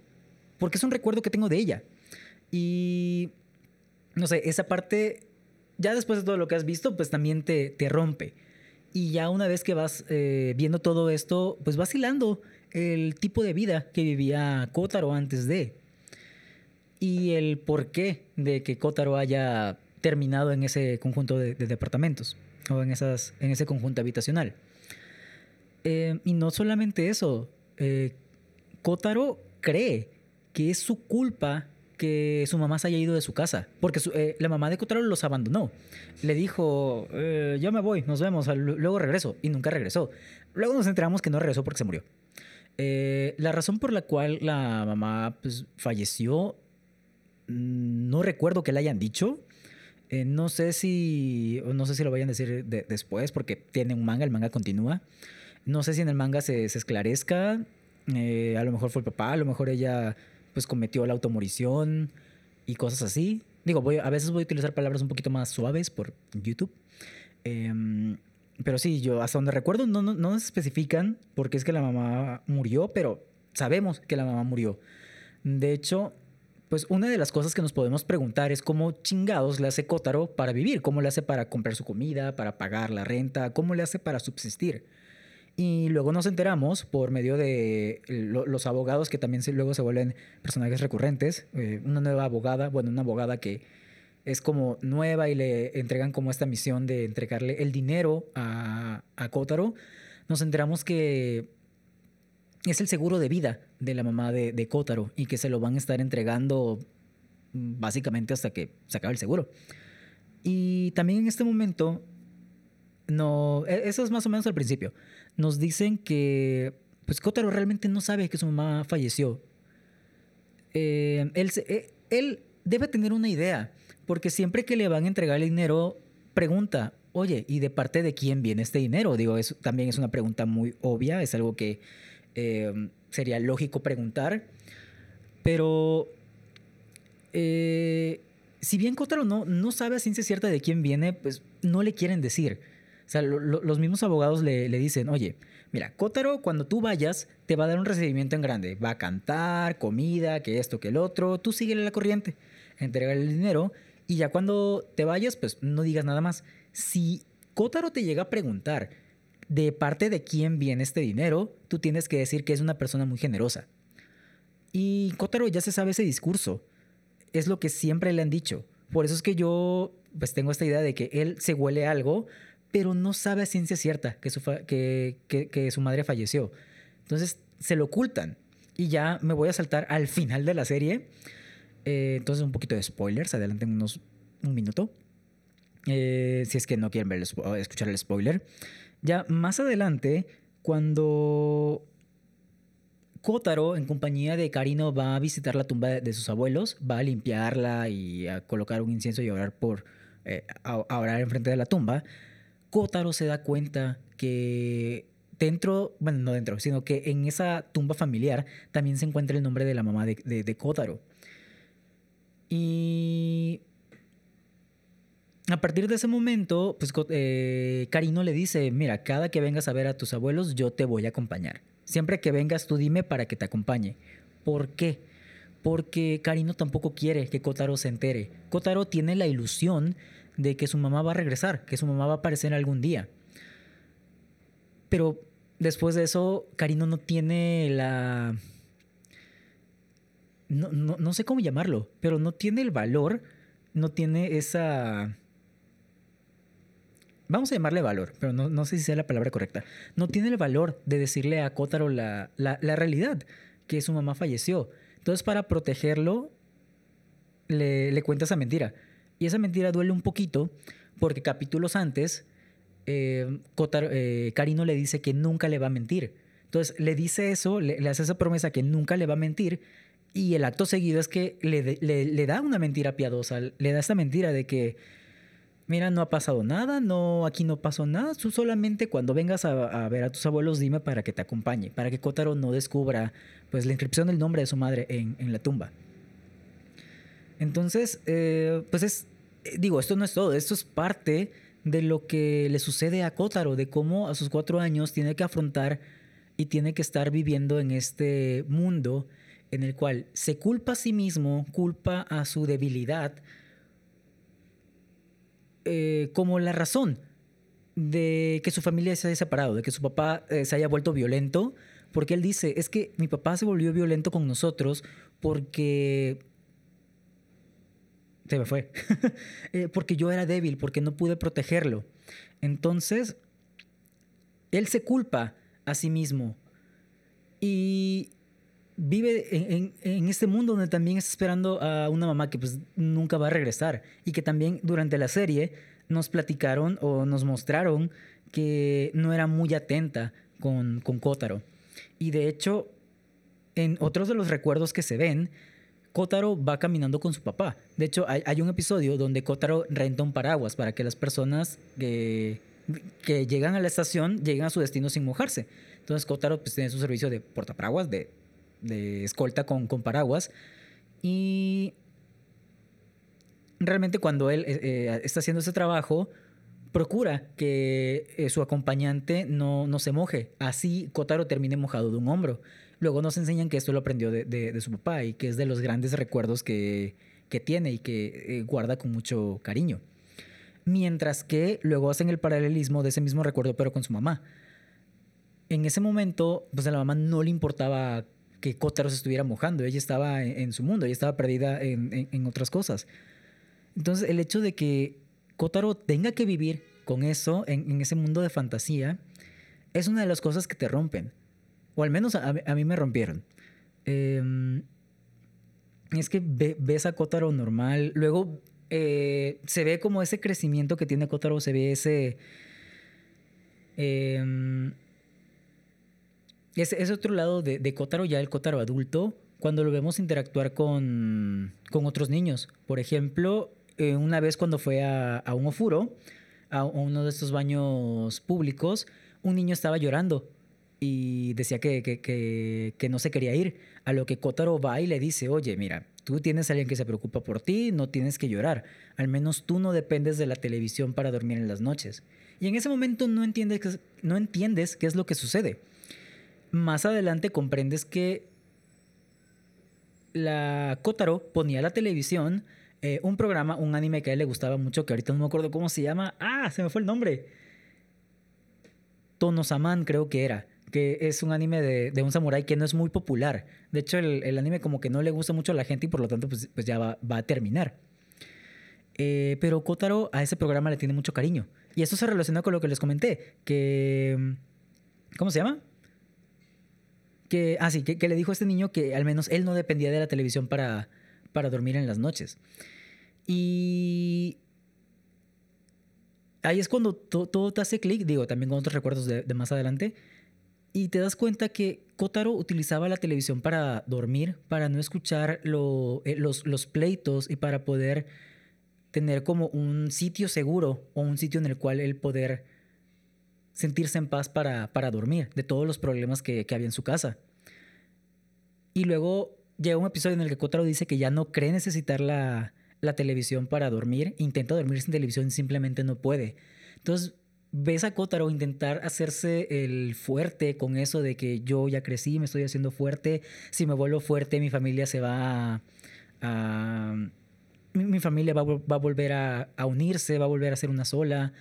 porque es un recuerdo que tengo de ella. Y no sé, esa parte, ya después de todo lo que has visto, pues también te, te rompe. Y ya una vez que vas eh, viendo todo esto, pues vas hilando el tipo de vida que vivía Kotaro antes de. Y el porqué de que Kotaro haya terminado en ese conjunto de, departamentos o en, esas, en ese conjunto habitacional. Eh, y no solamente eso, eh, cree que es su culpa que su mamá se haya ido de su casa, porque eh, la mamá de Kotaro los abandonó. Le dijo, yo me voy, nos vemos, luego regreso, y nunca regresó. Luego nos enteramos que no regresó porque se murió. la razón por la cual la mamá pues, falleció, mm, no recuerdo que la hayan dicho, eh, no sé si. No sé si lo vayan a decir después, porque tiene un manga, el manga continúa. No sé si en el manga se, esclarezca. Eh, a lo mejor fue el papá, a lo mejor ella pues cometió la automorición y cosas así. Digo, voy, a veces voy a utilizar palabras un poquito más suaves por YouTube. Em, pero sí, yo hasta donde recuerdo no, no, no especifican porque es que la mamá murió, pero sabemos que la mamá murió. De hecho, pues una de las cosas que nos podemos preguntar es cómo chingados le hace Kotaro para vivir, cómo le hace para comprar su comida, para pagar la renta, cómo le hace para subsistir. Y luego nos enteramos por medio de los abogados que también luego se vuelven personajes recurrentes, eh, una nueva abogada, bueno, una abogada que es como nueva y le entregan como esta misión de entregarle el dinero a, a nos enteramos que es el seguro de vida de la mamá de, de Kotaro y que se lo van a estar entregando mm, básicamente hasta que se acabe el seguro. Y también en este momento, no, e, eso es más o menos al principio, nos dicen que pues Kotaro realmente no sabe que su mamá falleció. Eh, él, eh, él debe tener una idea, porque siempre que le van a entregar el dinero, pregunta, oye, ¿y de parte de quién viene este dinero? Digo, eso también es una pregunta muy obvia, es algo que Em, sería lógico preguntar. Pero eh, si bien Kotaro no, no sabe a ciencia cierta de quién viene, pues no le quieren decir. O sea, los mismos abogados le, le, dicen, oye, mira, Kotaro cuando tú vayas te va a dar un recibimiento en grande. Va a cantar, comida, que esto, que el otro. Tú síguele la corriente, entrega el dinero y ya cuando te vayas, pues no digas nada más. Si Kotaro te llega a preguntar de parte de quién viene este dinero, tú tienes que decir que es una persona muy generosa. Y Kotaro ya se sabe ese discurso. Es lo que siempre le han dicho. Por eso es que yo pues tengo esta idea de que él se huele algo, pero no sabe a ciencia cierta que su, que, que, su madre falleció. Entonces se lo ocultan. Y ya me voy a saltar al final de la serie. Eh, entonces un poquito de spoilers, adelanten unos un minuto. Eh, si es que no quieren ver escuchar el spoiler. Ya más adelante, cuando Kotaro, en compañía de Karino, va a visitar la tumba de sus abuelos, va a limpiarla y a colocar un incienso y orar por eh, a, orar enfrente de la tumba. Kotaro se da cuenta que dentro, bueno, no dentro, sino que en esa tumba familiar también se encuentra el nombre de la mamá de, de Kotaro. Y a partir de ese momento, pues eh, Karino le dice, mira, cada que vengas a ver a tus abuelos, yo te voy a acompañar. Siempre que vengas, tú dime para que te acompañe. ¿Por qué? Porque Karino tampoco quiere que Kotaro se entere. Kotaro tiene la ilusión de que su mamá va a regresar, que su mamá va a aparecer algún día. Pero después de eso, Karino no tiene la... No, no sé cómo llamarlo, pero no tiene el valor, no tiene esa vamos a llamarle valor, pero no, no sé si sea la palabra correcta, no tiene el valor de decirle a Kotaro la, la, la realidad, que su mamá falleció. Entonces, para protegerlo, le, le cuenta esa mentira. Y esa mentira duele un poquito porque capítulos antes, eh, Kotaro, eh, Karino le dice que nunca le va a mentir. Entonces le dice eso, le, hace esa promesa que nunca le va a mentir. Y el acto seguido es que le, le, le, da una mentira piadosa, le da esta mentira de que, mira, no ha pasado nada, no, aquí no pasó nada, tú solamente cuando vengas a, ver a tus abuelos dime para que te acompañe, para que Kotaro no descubra pues la inscripción del nombre de su madre en, la tumba. Entonces, eh, pues es, digo, esto no es todo, esto es parte de lo que le sucede a Kotaro, de cómo a sus cuatro años tiene que afrontar y tiene que estar viviendo en este mundo en el cual se culpa a sí mismo, culpa a su debilidad eh, como la razón de que su familia se haya separado, de que su papá eh, se haya vuelto violento, porque él dice, es que mi papá se volvió violento con nosotros porque... Se me fue. eh, porque yo era débil, porque no pude protegerlo. Entonces, él se culpa a sí mismo. Y vive en, en, en, este mundo donde también está esperando a una mamá que pues nunca va a regresar. Y que también durante la serie nos platicaron o nos mostraron que no era muy atenta con, con Kotaro. Y de hecho, en otros de los recuerdos que se ven, Kotaro va caminando con su papá. De hecho, hay, hay un episodio donde Kotaro renta un paraguas para que las personas que, que llegan a la estación lleguen a su destino sin mojarse. Entonces Kotaro pues, tiene su servicio de portaparaguas, de, de escolta con, con, paraguas. Y realmente cuando él eh, eh, está haciendo ese trabajo, procura que eh, su acompañante no, no, se moje. Así Kotaro termine mojado de un hombro. Luego nos enseñan que esto lo aprendió de, de, su papá y que es de los grandes recuerdos que, que tiene y que guarda con mucho cariño. Mientras que luego hacen el paralelismo de ese mismo recuerdo pero con su mamá. En ese momento, pues a la mamá no le importaba que Kotaro se estuviera mojando. Ella estaba en, en su mundo, ella estaba perdida en, en, en otras cosas. Entonces, el hecho de que Kotaro tenga que vivir con eso en, ese mundo de fantasía es una de las cosas que te rompen. O al menos a, a mí me rompieron. Eh, es que ve, ves a Kotaro normal. Luego eh, se ve como ese crecimiento que tiene Kotaro. Se ve ese. Eh, ese, ese, otro lado de, de Kotaro, ya el Kotaro adulto, cuando lo vemos interactuar con, con otros niños. Por ejemplo, eh, una vez cuando fue a, a un ofuro, a uno de estos baños públicos, un niño estaba llorando y decía que, que, que, no se quería ir. A lo que Kotaro va y le dice, oye, mira, tú tienes a alguien que se preocupa por ti, no tienes que llorar. Al menos tú no dependes de la televisión para dormir en las noches. Y en ese momento no entiendes, no entiendes qué es lo que sucede. Más adelante comprendes que la Kotaro ponía la televisión eh, un programa, un anime que a él le gustaba mucho, que ahorita no me acuerdo cómo se llama. Ah, se me fue el nombre. Tonosaman creo que era, que es un anime de, de, un samurái que no es muy popular. De hecho, el, el, anime como que no le gusta mucho a la gente y por lo tanto pues, pues ya va, va, a terminar. Eh, pero Kotaro a ese programa le tiene mucho cariño. Y eso se relaciona con lo que les comenté, que... ¿Cómo se llama? Que, ah, que, que le dijo a este niño que al menos él no dependía de la televisión para, para dormir en las noches. Y ahí es cuando to todo te hace clic, digo, también con otros recuerdos de, de, más adelante, y te das cuenta que Kotaro utilizaba la televisión para dormir, para no escuchar lo, eh, los, los pleitos y para poder tener como un sitio seguro o un sitio en el cual él poder sentirse en paz para, para dormir de todos los problemas que, que había en su casa. Y luego llega un episodio en el que Kotaro dice que ya no cree necesitar la, la televisión para dormir, intenta dormir sin televisión simplemente no puede. Entonces ves a Kotaro intentar hacerse el fuerte con eso de que yo ya crecí, me estoy haciendo fuerte, si me vuelvo fuerte mi familia se va a... a mi, mi, familia va, va a volver a, a, unirse, va a volver a ser una sola.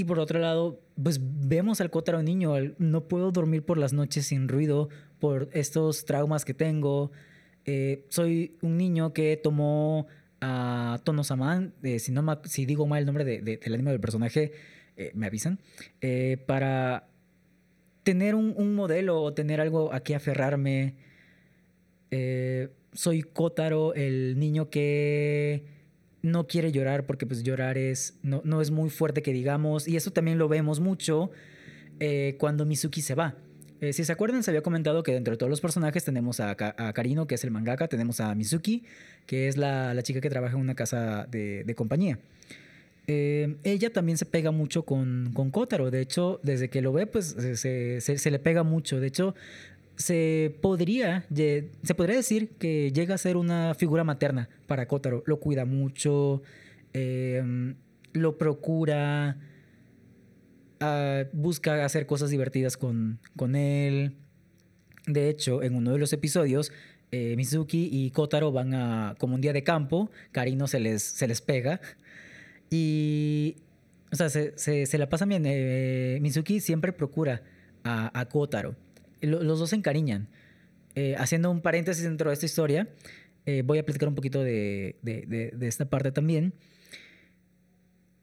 Y por otro lado, pues vemos al Kotaro niño, no puedo dormir por las noches sin ruido por estos traumas que tengo. Eh, soy un niño que tomó a Tono Saman, eh, si, no si digo mal el nombre de, de, del anime del personaje, eh, me avisan, para tener un, modelo o tener algo a qué aferrarme. soy Kotaro, el niño que no quiere llorar porque pues llorar es, no, no es muy fuerte que digamos, y eso también lo vemos mucho cuando Mizuki se va. Eh, si se acuerdan, se había comentado que dentro de todos los personajes tenemos a, Karino, que es el mangaka, tenemos a Mizuki, que es la, chica que trabaja en una casa de, compañía. Eh, ella también se pega mucho con, con Kotaro. De hecho, desde que lo ve, pues se, le pega mucho. De hecho, se podría, se podría decir que llega a ser una figura materna para Kotaro. Lo cuida mucho, eh, lo procura busca hacer cosas divertidas con, con él. De hecho, en uno de los episodios, eh, Mizuki y Kotaro van a como un día de campo, Karino se les, se les pega y, o sea, se, se, la pasan bien. Eh, Mizuki siempre procura a, a Kotaro. Los dos se encariñan. Eh, haciendo un paréntesis dentro de esta historia, voy a platicar un poquito de, esta parte también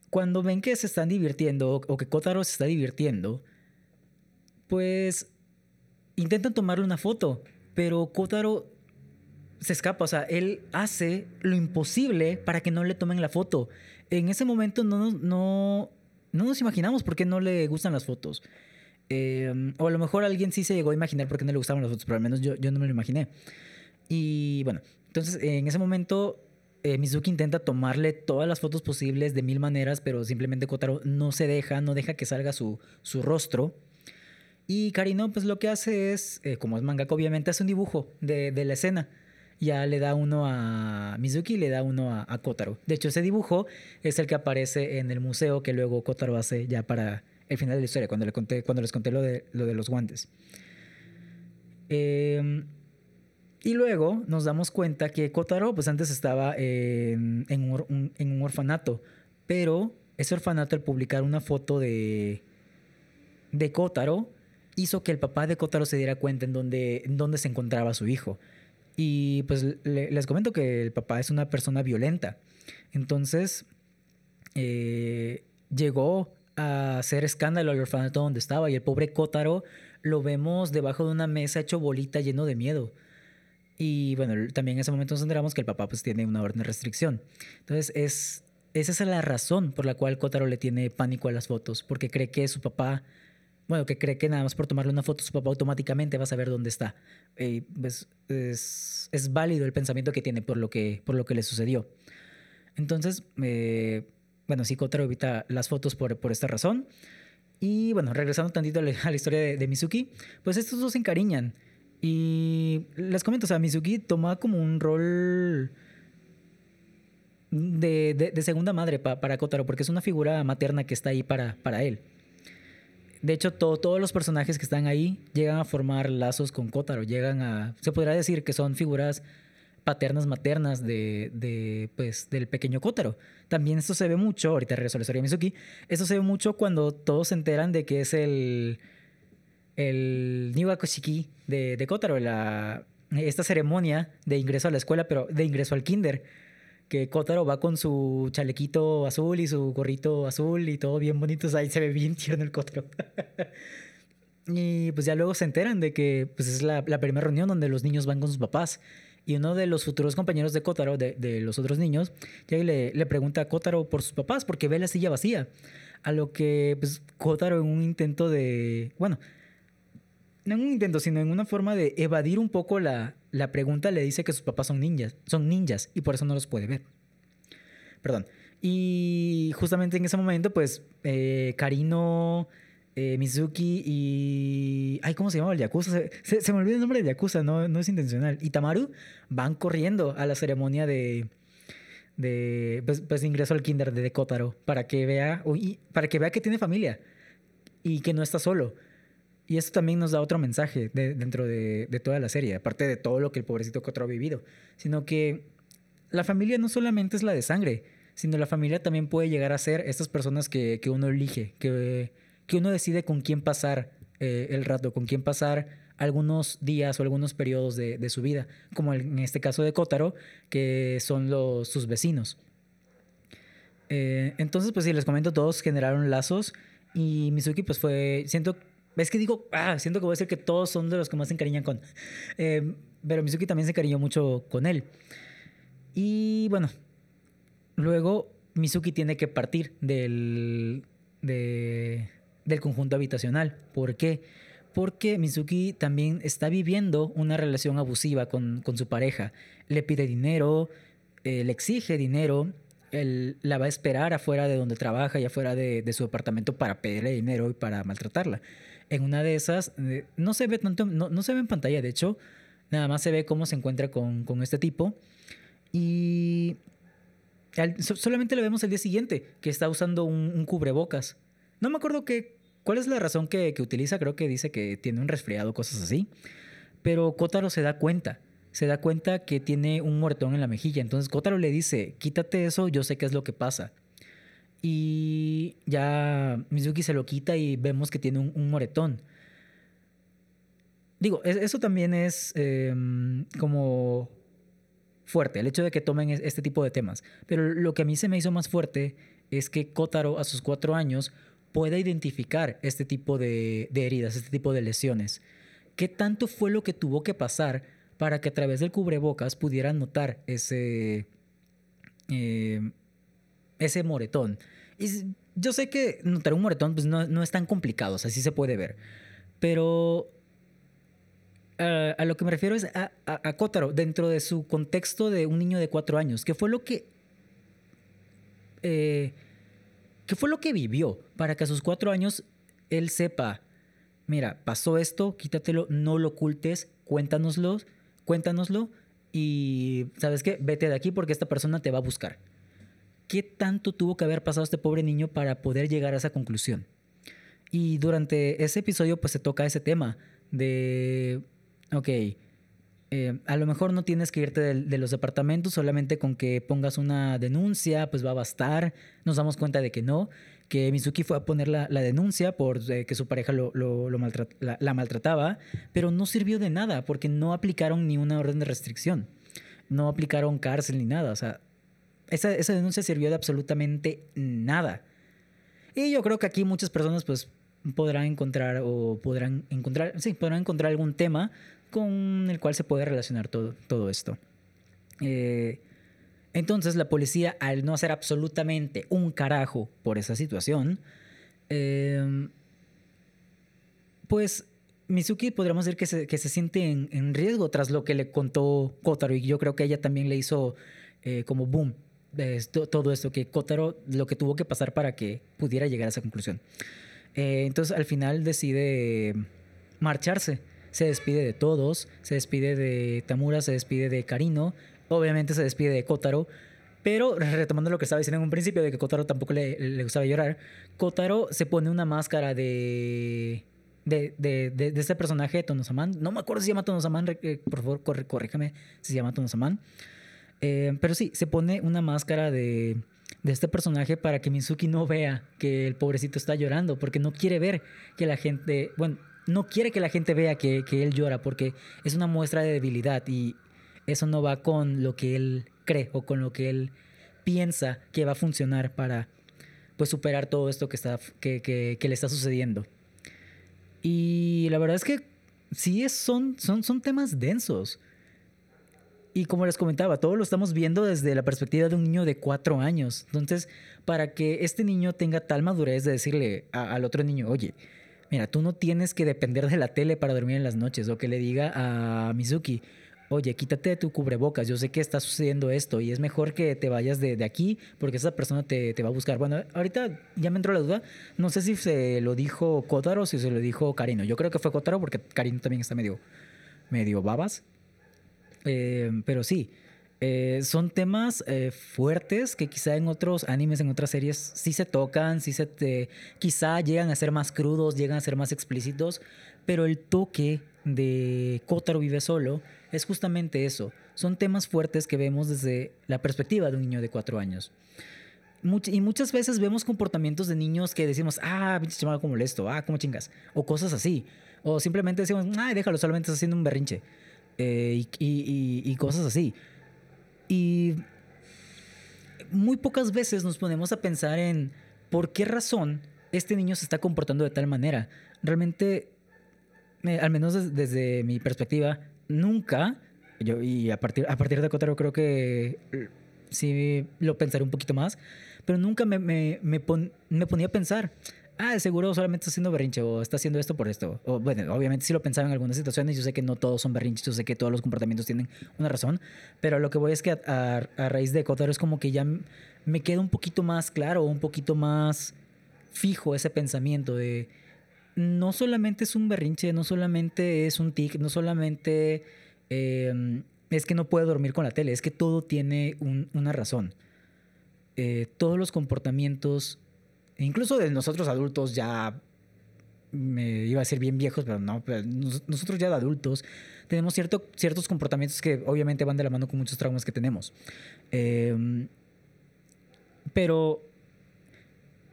cuando ven que se están divirtiendo o que Kotaro se está divirtiendo, pues intentan tomarle una foto, pero Kotaro se escapa, o sea, él hace lo imposible para que no le tomen la foto. En ese momento no, no, no nos imaginamos por qué no le gustan las fotos. Em, o a lo mejor alguien sí se llegó a imaginar por qué no le gustaban las fotos, pero al menos yo, yo no me lo imaginé. Y bueno, entonces en ese momento eh, Mizuki intenta tomarle todas las fotos posibles de mil maneras, pero simplemente Kotaro no se deja, no deja que salga su, su rostro. Y Karino, pues lo que hace es, eh, como es mangaka, obviamente hace un dibujo de, de, la escena. Ya le da uno a Mizuki y le da uno a, Kotaro. De hecho, ese dibujo es el que aparece en el museo que luego Kotaro hace ya para el final de la historia, cuando, le conté, cuando les conté lo de, lo de los guantes. Eh, y luego nos damos cuenta que Kotaro, pues antes estaba en, un, orfanato, pero ese orfanato al publicar una foto de, de Kotaro hizo que el papá de Kotaro se diera cuenta en dónde, se encontraba su hijo. Y pues les comento que el papá es una persona violenta. Entonces eh, llegó a hacer escándalo al orfanato donde estaba y el pobre Kotaro lo vemos debajo de una mesa hecho bolita lleno de miedo. Y bueno, también en ese momento nos enteramos que el papá pues tiene una orden de restricción. Entonces es, esa es la razón por la cual Kotaro le tiene pánico a las fotos, porque cree que su papá, bueno, que cree que nada más por tomarle una foto su papá automáticamente va a saber dónde está. Y pues, es, válido el pensamiento que tiene por lo que, por lo que le sucedió. Entonces, eh, bueno, sí, Kotaro evita las fotos por, por esta razón. Y bueno, regresando tantito a la, historia de, de Mizuki, pues estos dos se encariñan. Y les comento, o sea, Mizuki toma como un rol de, de, segunda madre para Kotaro, porque es una figura materna que está ahí para, para él. De hecho, todos los personajes que están ahí llegan a formar lazos con Kotaro, llegan a, se podría decir que son figuras paternas maternas de, de, pues, del pequeño Kotaro. También esto se ve mucho, ahorita regreso a la historia de Mizuki, esto se ve mucho cuando todos se enteran de que es el el Niwakoshiki de, de Kotaro, la, esta ceremonia de ingreso a la escuela, pero de ingreso al kinder. Que Kotaro va con su chalequito azul y su gorrito azul y todo bien bonito. ahí se ve bien tierno el Kotaro. y pues ya luego se enteran de que pues, es la, la, primera reunión donde los niños van con sus papás. Y uno de los futuros compañeros de Kotaro, de, los otros niños, ya le, le pregunta a Kotaro por sus papás porque ve la silla vacía. A lo que pues, Kotaro en un intento de... Bueno, no en un intento, sino en una forma de evadir un poco la, la pregunta, le dice que sus papás son ninjas, son ninjas y por eso no los puede ver. Perdón. Y justamente en ese momento, pues, eh, Karino, eh, Mizuki y... Ay, ¿cómo se llama el Yakuza? Se, se, me olvidó el nombre del Yakuza, no, no es intencional. Y Tamaru van corriendo a la ceremonia de... de pues, pues ingreso al kinder de Kotaro para que vea para que vea que tiene familia y que no está solo y esto también nos da otro mensaje dentro de, toda la serie, aparte de todo lo que el pobrecito Kotaro ha vivido, sino que la familia no solamente es la de sangre, sino la familia también puede llegar a ser estas personas que, uno elige, que, que, uno decide con quién pasar eh, el rato, con quién pasar algunos días o algunos periodos de, su vida, como en este caso de Kotaro, que son sus vecinos. Eh, entonces, pues sí, les comento, todos generaron lazos y Mizuki pues fue, siento, es que digo, ah, siento que voy a decir que todos son de los que más se encariñan con, eh, pero Mizuki también se encariñó mucho con él. Y bueno, luego Mizuki tiene que partir del, del conjunto habitacional. ¿Por qué? Porque Mizuki también está viviendo una relación abusiva con, con su pareja. Le pide dinero, eh, le exige dinero, él la va a esperar afuera de donde trabaja y afuera de, de, su apartamento para pedirle dinero y para maltratarla. En una de esas, eh, no se ve tanto, no, no, se ve en pantalla, de hecho, nada más se ve cómo se encuentra con, con este tipo. Y solamente lo vemos el día siguiente, que está usando un, un cubrebocas. No me acuerdo que, cuál es la razón que, utiliza, creo que dice que tiene un resfriado, cosas así. Pero Kotaro se da cuenta se da cuenta que tiene un moretón en la mejilla. Entonces Kotaro le dice, quítate eso, yo sé qué es lo que pasa. Y ya Mizuki se lo quita y vemos que tiene un, moretón. Digo, eso también es eh, como fuerte, el hecho de que tomen este tipo de temas. Pero lo que a mí se me hizo más fuerte es que Kotaro a sus cuatro años pueda identificar este tipo de, heridas, este tipo de lesiones. ¿Qué tanto fue lo que tuvo que pasar para que a través del cubrebocas pudieran notar ese, eh, ese moretón. Y yo sé que notar un moretón pues no, no es tan complicado, o se puede ver. Pero uh, a lo que me refiero es a, a, Kotaro, dentro de su contexto de un niño de cuatro años, que fue lo que... Eh, ¿Qué fue lo que vivió para que a sus cuatro años él sepa, mira, pasó esto, quítatelo, no lo ocultes, cuéntanoslo cuéntanoslo y, ¿sabes qué? Vete de aquí porque esta persona te va a buscar. ¿Qué tanto tuvo que haber pasado este pobre niño para poder llegar a esa conclusión? Y durante ese episodio pues se toca ese tema de, ok, eh, a lo mejor no tienes que irte de, los departamentos, solamente con que pongas una denuncia, pues va a bastar. Nos damos cuenta de que no que Mizuki fue a poner la, denuncia por eh, que su pareja lo, la, maltrataba, pero no sirvió de nada porque no aplicaron ni una orden de restricción, no aplicaron cárcel ni nada, o sea, esa, esa denuncia sirvió de absolutamente nada. Y yo creo que aquí muchas personas pues podrán encontrar o podrán encontrar, sí, podrán encontrar algún tema con el cual se puede relacionar todo, todo esto. Eh, entonces la policía, al no hacer absolutamente un carajo por esa situación, eh, pues Mizuki podríamos decir que se, que se siente en, en, riesgo tras lo que le contó Kotaro y yo creo que ella también le hizo eh, como boom de todo esto, que Kotaro lo que tuvo que pasar para que pudiera llegar a esa conclusión. Eh, entonces al final decide marcharse, se despide de todos, se despide de Tamura, se despide de Karino, Obviamente se despide de Kotaro. Pero retomando lo que estaba diciendo en un principio de que Kotaro tampoco le, gustaba llorar, Kotaro se pone una máscara de, de, de, de, de este personaje de Tonosaman. No me acuerdo si se llama Tonosaman, eh, por favor, corre, corríjame si se llama Tonosaman. Eh, pero sí, se pone una máscara de, de este personaje para que Mizuki no vea que el pobrecito está llorando, porque no quiere ver que la gente, bueno, no quiere que la gente vea que, que él llora, porque es una muestra de debilidad y eso no va con lo que él cree o con lo que él piensa que va a funcionar para pues superar todo esto que, está, que, que, le está sucediendo. Y la verdad es que sí es, son, son, son temas densos. Y como les comentaba, todo lo estamos viendo desde la perspectiva de un niño de cuatro años. Entonces, para que este niño tenga tal madurez de decirle al otro niño, oye, mira, tú no tienes que depender de la tele para dormir en las noches, o que le diga a Mizuki, oye, quítate de tu cubrebocas, yo sé que está sucediendo esto y es mejor que te vayas de, de aquí porque esa persona te, te, va a buscar. Bueno, ahorita ya me entró la duda, no sé si se lo dijo Kotaro o si se lo dijo Karino. Yo creo que fue Kotaro porque Karino también está medio, medio babas. Eh, pero sí, eh, son temas eh, fuertes que quizá en otros animes, en otras series, sí se tocan, sí se quizá llegan a ser más crudos, llegan a ser más explícitos, pero el toque de Kotaro vive solo es justamente eso. Son temas fuertes que vemos desde la perspectiva de un niño de cuatro años. Much y muchas veces vemos comportamientos de niños que decimos, ah, pinche chamado como molesto, ah, como chingas, o cosas así. O simplemente decimos, ay, déjalo, solamente está haciendo un berrinche. Eh, y cosas así. Y muy pocas veces nos ponemos a pensar en por qué razón este niño se está comportando de tal manera. Realmente, al menos desde mi perspectiva, nunca, yo, y a partir, a partir de Kotaro creo que eh, sí lo pensaré un poquito más, pero nunca me, me, me ponía a pensar, ah, seguro solamente está haciendo berrinche o está haciendo esto por esto. Bueno, obviamente sí lo pensaba en algunas situaciones. Yo sé que no todos son berrinches, yo sé que todos los comportamientos tienen una razón, pero lo que voy es que a, raíz de Kotaro es como que ya me queda un poquito más claro, un poquito más fijo ese pensamiento de no solamente es un berrinche, no solamente es un tic, no solamente em, es que no puede dormir con la tele, es que todo tiene una razón. Eh, todos los comportamientos incluso de nosotros adultos ya me iba a decir bien viejos, pero no, nosotros ya de adultos tenemos cierto, ciertos comportamientos que obviamente van de la mano con muchos traumas que tenemos. Em, pero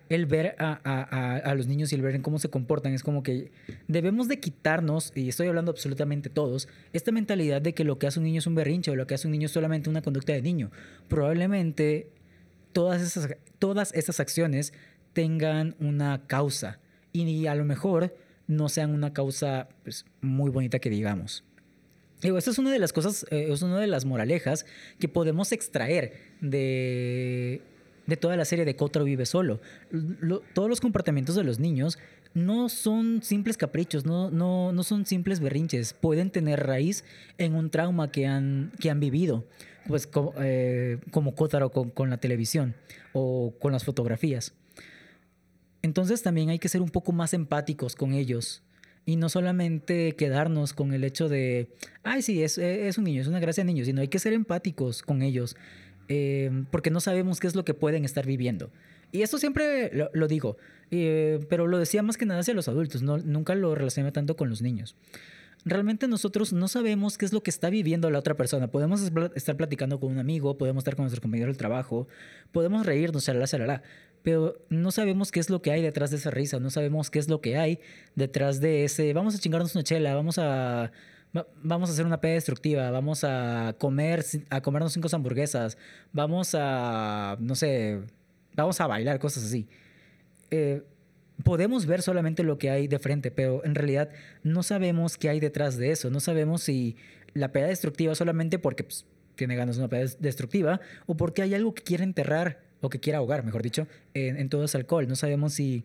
el ver a, los niños y el ver en cómo se comportan es como que debemos de quitarnos, y estoy hablando absolutamente todos, esta mentalidad de que lo que hace un niño es un berrinche o lo que hace un niño es solamente una conducta de niño. Probablemente todas esas, todas esas acciones tengan una causa y a lo mejor no sean una causa pues, muy bonita que digamos. Digo, esta es una de las cosas, eh, es una de las moralejas que podemos extraer de, de toda la serie de Kotaro vive solo. todos los comportamientos de los niños no son simples caprichos, no, no, no son simples berrinches, pueden tener raíz en un trauma que han, que han vivido, pues como, eh, como con, con la televisión o con las fotografías. Entonces también hay que ser un poco más empáticos con ellos y no solamente quedarnos con el hecho de, ay, sí, es, es un niño, es una gracia de niño, sino hay que ser empáticos con ellos eh, porque no sabemos qué es lo que pueden estar viviendo. Y esto siempre lo, digo, eh, pero lo decía más que nada hacia los adultos, no, nunca lo relacioné tanto con los niños. Realmente nosotros no sabemos qué es lo que está viviendo la otra persona. Podemos estar platicando con un amigo, podemos estar con nuestro compañero del trabajo, podemos reírnos, la la pero no sabemos qué es lo que hay detrás de esa risa, no sabemos qué es lo que hay detrás de ese, vamos a chingarnos una chela, vamos a, vamos a hacer una peda destructiva, vamos a comer, a comernos cinco hamburguesas, vamos a, no sé, vamos a bailar, cosas así. Eh, podemos ver solamente lo que hay de frente, pero en realidad no sabemos qué hay detrás de eso, no sabemos si la peda destructiva solamente porque pues, tiene ganas de una peda destructiva o porque hay algo que quiere enterrar o que quiera ahogar, mejor dicho, en, todo ese alcohol. No sabemos si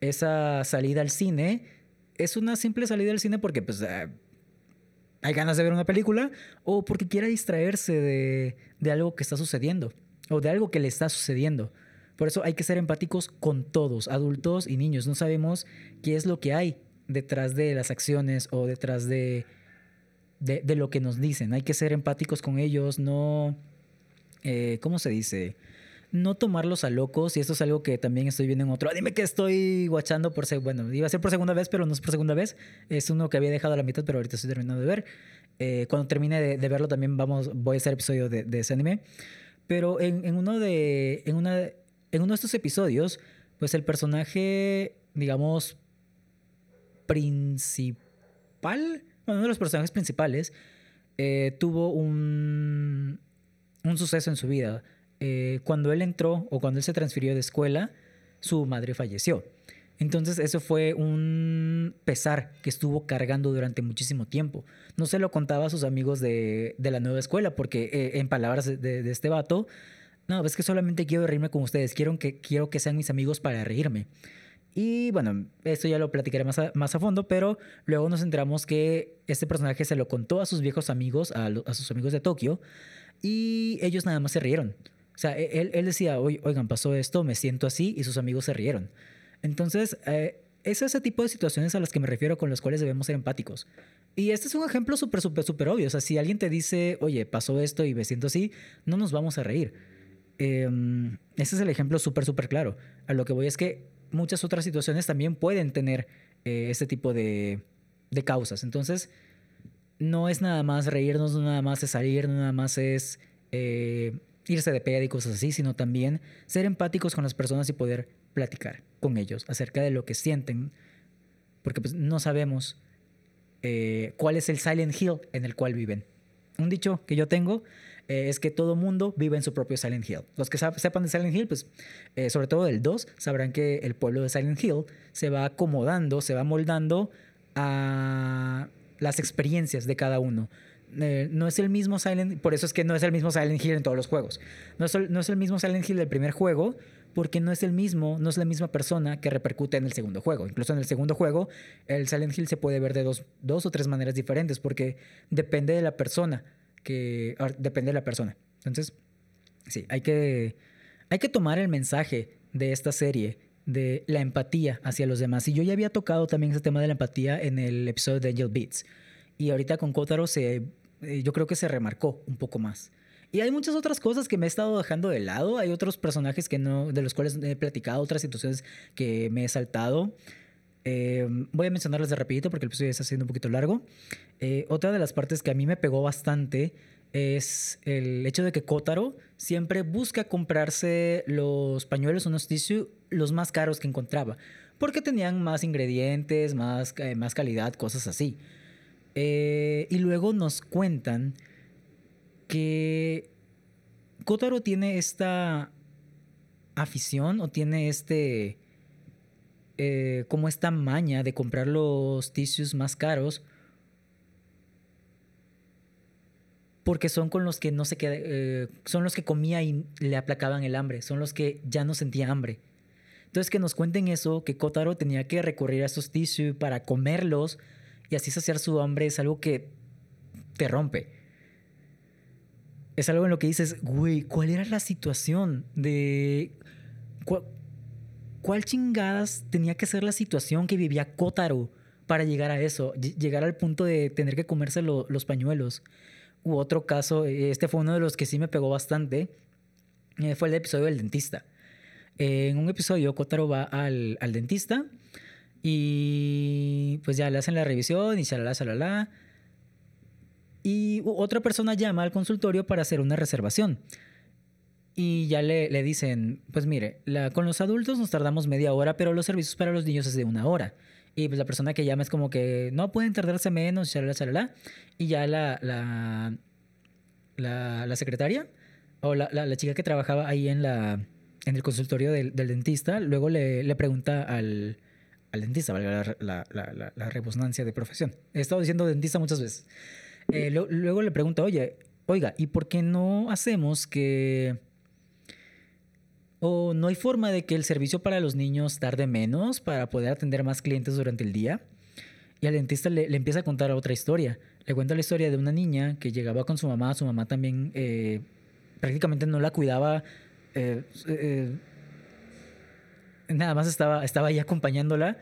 esa salida al cine es una simple salida al cine porque pues eh, hay ganas de ver una película o porque quiera distraerse de, de algo que está sucediendo o de algo que le está sucediendo. Por eso hay que ser empáticos con todos, adultos y niños. No sabemos qué es lo que hay detrás de las acciones o detrás de, de, de lo que nos dicen. Hay que ser empáticos con ellos, no... Eh, ¿Cómo se dice? No tomarlos a locos, y esto es algo que también estoy viendo en otro Dime que estoy guachando por, bueno, iba a ser por segunda vez, pero no es por segunda vez, es uno que había dejado a la mitad, pero ahorita estoy terminando de ver. Eh, cuando termine de, verlo también vamos, voy a hacer episodio de, ese anime. Pero en, uno de, en, una, en uno de estos episodios, pues el personaje, digamos, principal, bueno, uno de los personajes principales, eh, tuvo un, un suceso en su vida eh, cuando él entró o cuando él se transfirió de escuela, su madre falleció. Entonces eso fue un pesar que estuvo cargando durante muchísimo tiempo. No se lo contaba a sus amigos de, de la nueva escuela porque eh, en palabras de, de, este vato, no, es que solamente quiero reírme con ustedes, quiero que, quiero que sean mis amigos para reírme. Y bueno, esto ya lo platicaré más a, más a fondo, pero luego nos enteramos que este personaje se lo contó a sus viejos amigos, a, a sus amigos de Tokio, y ellos nada más se rieron. O sea, e-, él, él decía, oigan, pasó esto, me siento así, y sus amigos se rieron. Entonces, eh, es ese tipo de situaciones a las que me refiero con las cuales debemos ser empáticos. Y este es un ejemplo súper, súper, súper obvio. O sea, si alguien te dice, oye, pasó esto y me siento así, no nos vamos a reír. Em, ese es el ejemplo súper, súper claro. A lo que voy es que muchas otras situaciones también pueden tener eh, este tipo de, de, causas. Entonces, no es nada más reírnos, no nada más es salir, no nada más es eh, irse de peda y cosas así, sino también ser empáticos con las personas y poder platicar con ellos acerca de lo que sienten, porque pues no sabemos eh, cuál es el Silent Hill en el cual viven. Un dicho que yo tengo eh, es que todo mundo vive en su propio Silent Hill. Los que sepan de Silent Hill, pues eh, sobre todo del 2, sabrán que el pueblo de Silent Hill se va acomodando, se va moldando a las experiencias de cada uno. Eh, no es el mismo Silent por eso es que no es el mismo Silent Hill en todos los juegos. No es, el, no es el mismo Silent Hill del primer juego, porque no es el mismo, no es la misma persona que repercute en el segundo juego. Incluso en el segundo juego, el Silent Hill se puede ver de dos, dos o tres maneras diferentes, porque depende de la persona, que depende de la persona. Entonces, sí, hay que, hay que tomar el mensaje de esta serie de la empatía hacia los demás. Y yo ya había tocado también ese tema de la empatía en el episodio de Angel Beats. Y ahorita con Kotaro se, eh, yo creo que se remarcó un poco más. Y hay muchas otras cosas que me he estado dejando de lado. Hay otros personajes que no, de los cuales he platicado, otras situaciones que me he saltado. Eh, voy a mencionarlas de rapidito porque el episodio está siendo un poquito largo. Eh, otra de las partes que a mí me pegó bastante es el hecho de que Kotaro siempre busca comprarse los pañuelos unos tissue los más caros que encontraba, porque tenían más ingredientes, más, eh, más calidad, cosas así. Y luego nos cuentan que Kotaro tiene esta afición o tiene este eh, como esta maña de comprar los tissues más caros porque son con los que no se queda, eh, son los que comía y le aplacaban el hambre, son los que ya no sentía hambre. Entonces que nos cuenten eso, que Kotaro tenía que recurrir a esos tissues para comerlos y así saciar su hambre es algo que te rompe es algo en lo que dices, güey, ¿cuál era la situación de... ¿Cuál, chingadas tenía que ser la situación que vivía Kotaro para llegar a eso? Llegar al punto de tener que comerse los pañuelos. U otro caso, este fue uno de los que sí me pegó bastante, eh, fue el episodio del dentista. en un episodio, Kotaro va al, al, dentista y pues ya le hacen la revisión y shalala, shalala y otra persona llama al consultorio para hacer una reservación. Y ya le, le dicen, pues mire, la, con los adultos nos tardamos media hora, pero los servicios para los niños es de una hora. Y pues la persona que llama es como que no pueden tardarse menos, chalala, chalala. Y ya la, la, la, la secretaria o la, la, chica que trabajaba ahí en, la, en el consultorio del, del dentista, luego le, le pregunta al, al dentista, valga la, la, la, redundancia de profesión. He estado diciendo dentista muchas veces. Eh, luego le pregunta, oye, oiga, ¿y por qué no hacemos que... o no hay forma de que el servicio para los niños tarde menos para poder atender más clientes durante el día? Y al dentista le, empieza a contar otra historia. Le cuenta la historia de una niña que llegaba con su mamá, su mamá también eh, prácticamente no la cuidaba. Eh, nada más estaba, estaba ahí acompañándola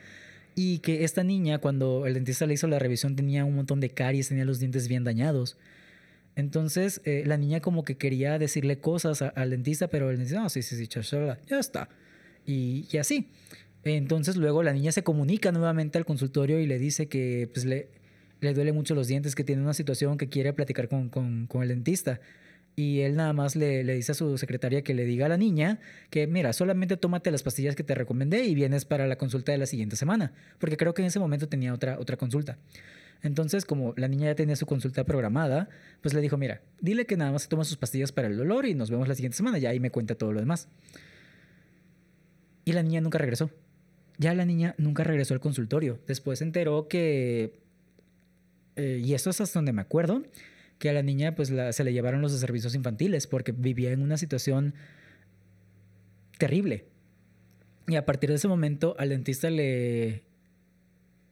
y que esta niña, cuando el dentista le hizo la revisión, tenía un montón de caries, tenía los dientes bien dañados. Entonces, eh, la niña como que quería decirle cosas al dentista, pero el dentista, no, sí, sí, sí, ya está. Y, y, así. Entonces, luego la niña se comunica nuevamente al consultorio y le dice que pues, le, le duele mucho los dientes, que tiene una situación que quiere platicar con, con, con el dentista y él nada más le, dice a su secretaria que le diga a la niña que, mira, solamente tómate las pastillas que te recomendé y vienes para la consulta de la siguiente semana, porque creo que en ese momento tenía otra, otra consulta. Entonces, como la niña ya tenía su consulta programada, pues le dijo, mira, dile que nada más se toma sus pastillas para el dolor y nos vemos la siguiente semana, ya ahí me cuenta todo lo demás. Y la niña nunca regresó. Ya la niña nunca regresó al consultorio. Después se enteró que, eh, y eso es hasta donde me acuerdo, que a la niña pues se le llevaron los servicios infantiles porque vivía en una situación terrible. Y a partir de ese momento al dentista le,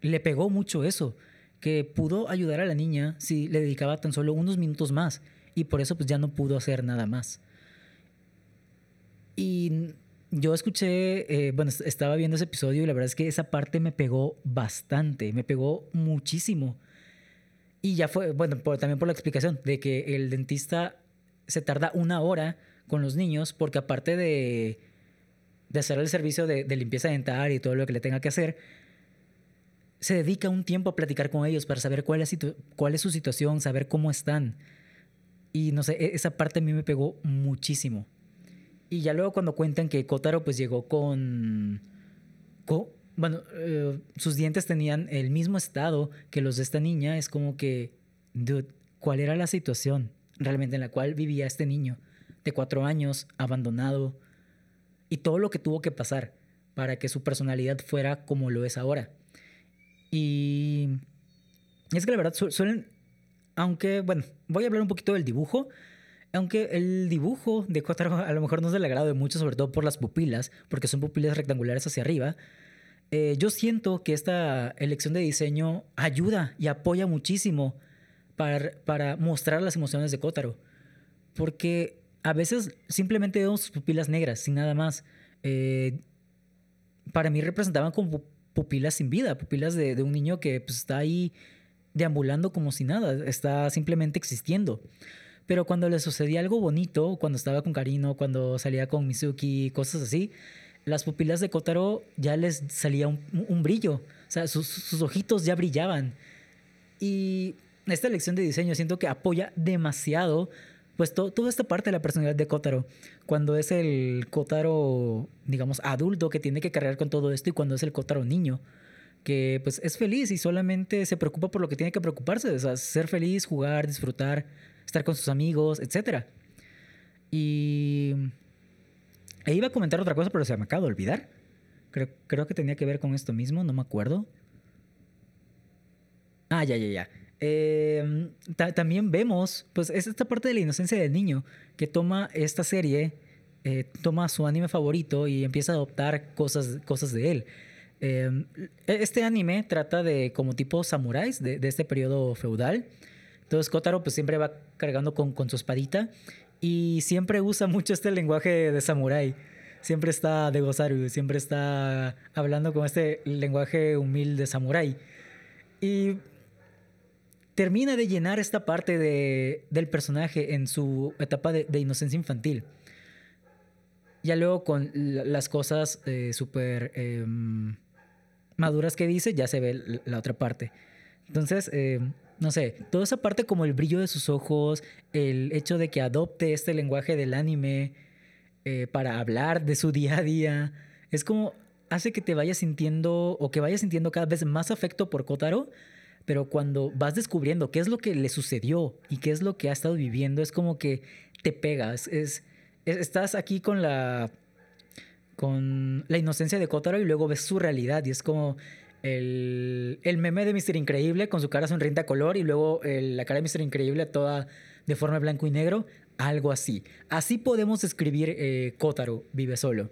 le pegó mucho eso, que pudo ayudar a la niña si le dedicaba tan solo unos minutos más y por eso pues ya no pudo hacer nada más. Y yo escuché, eh, bueno, estaba viendo ese episodio y la verdad es que esa parte me pegó bastante, me pegó muchísimo y ya fue, bueno, también por la explicación de que el dentista se tarda una hora con los niños porque aparte de, de hacer el servicio de, limpieza dental y todo lo que le tenga que hacer, se dedica un tiempo a platicar con ellos para saber cuál es, cuál es su situación, saber cómo están. Y no sé, e-, esa parte a mí me pegó muchísimo. Y ya luego cuando cuentan que Kotaro pues llegó con, con bueno, eh, sus dientes tenían el mismo estado que los de esta niña, es como que, dude, ¿cuál era la situación? realmente en la cual vivía este niño de cuatro años, abandonado, y todo lo que tuvo que pasar para que su personalidad fuera como lo es ahora. Y es que la verdad suelen, aunque, bueno, voy a hablar un poquito del dibujo, aunque el dibujo de Kotaro a lo mejor no es del agrado de muchos, sobre todo por las pupilas, porque son pupilas rectangulares hacia arriba, eh, yo siento que esta elección de diseño ayuda y apoya muchísimo para, para mostrar las emociones de Kotaro. Porque a veces simplemente vemos sus pupilas negras, sin nada más. Eh, para mí representaban como pupilas sin vida, pupilas de, un niño que pues, está ahí deambulando como si nada, está simplemente existiendo. Pero cuando le sucedía algo bonito, cuando estaba con Karino, cuando salía con Mizuki, cosas así, las pupilas de Kotaro ya les salía un, brillo. O sea, sus, ojitos ya brillaban. Y esta lección de diseño siento que apoya demasiado pues toda esta parte de la personalidad de Kotaro. Cuando es el Kotaro, digamos, adulto que tiene que cargar con todo esto y cuando es el Kotaro niño que pues es feliz y solamente se preocupa por lo que tiene que preocuparse, o sea, ser feliz, jugar, disfrutar, estar con sus amigos, etc. Y... E iba a comentar otra cosa, pero se me acaba de olvidar. Creo, creo que tenía que ver con esto mismo, no me acuerdo. Ah, ya, ya, ya. Em, también vemos, pues es esta parte de la inocencia del niño que toma esta serie, eh, toma su anime favorito y empieza a adoptar cosas, cosas de él. Em, e-, este anime trata de como tipo samuráis de, este periodo feudal. Entonces Kotaro pues siempre va cargando con, con su espadita y siempre usa mucho este lenguaje de samurái. Siempre está de Gozaru, siempre está hablando con este lenguaje humilde samurái. Y termina de llenar esta parte de, del personaje en su etapa de, inocencia infantil. Ya luego con las cosas eh, súper em, maduras que dice, ya se ve la otra parte. Entonces, em, no sé, toda esa parte como el brillo de sus ojos, el hecho de que adopte este lenguaje del anime eh, para hablar de su día a día, es como hace que te vayas sintiendo o que vayas sintiendo cada vez más afecto por Kotaro pero cuando vas descubriendo qué es lo que le sucedió y qué es lo que ha estado viviendo, es como que te pegas. Es, estás aquí con la, con la inocencia de Kotaro y luego ves su realidad y es como el, el meme de Mr. Increíble con su cara sonriente a color y luego la cara de Mr. Increíble toda de forma blanco y negro, algo así. Así podemos describir eh, Kotaro vive solo.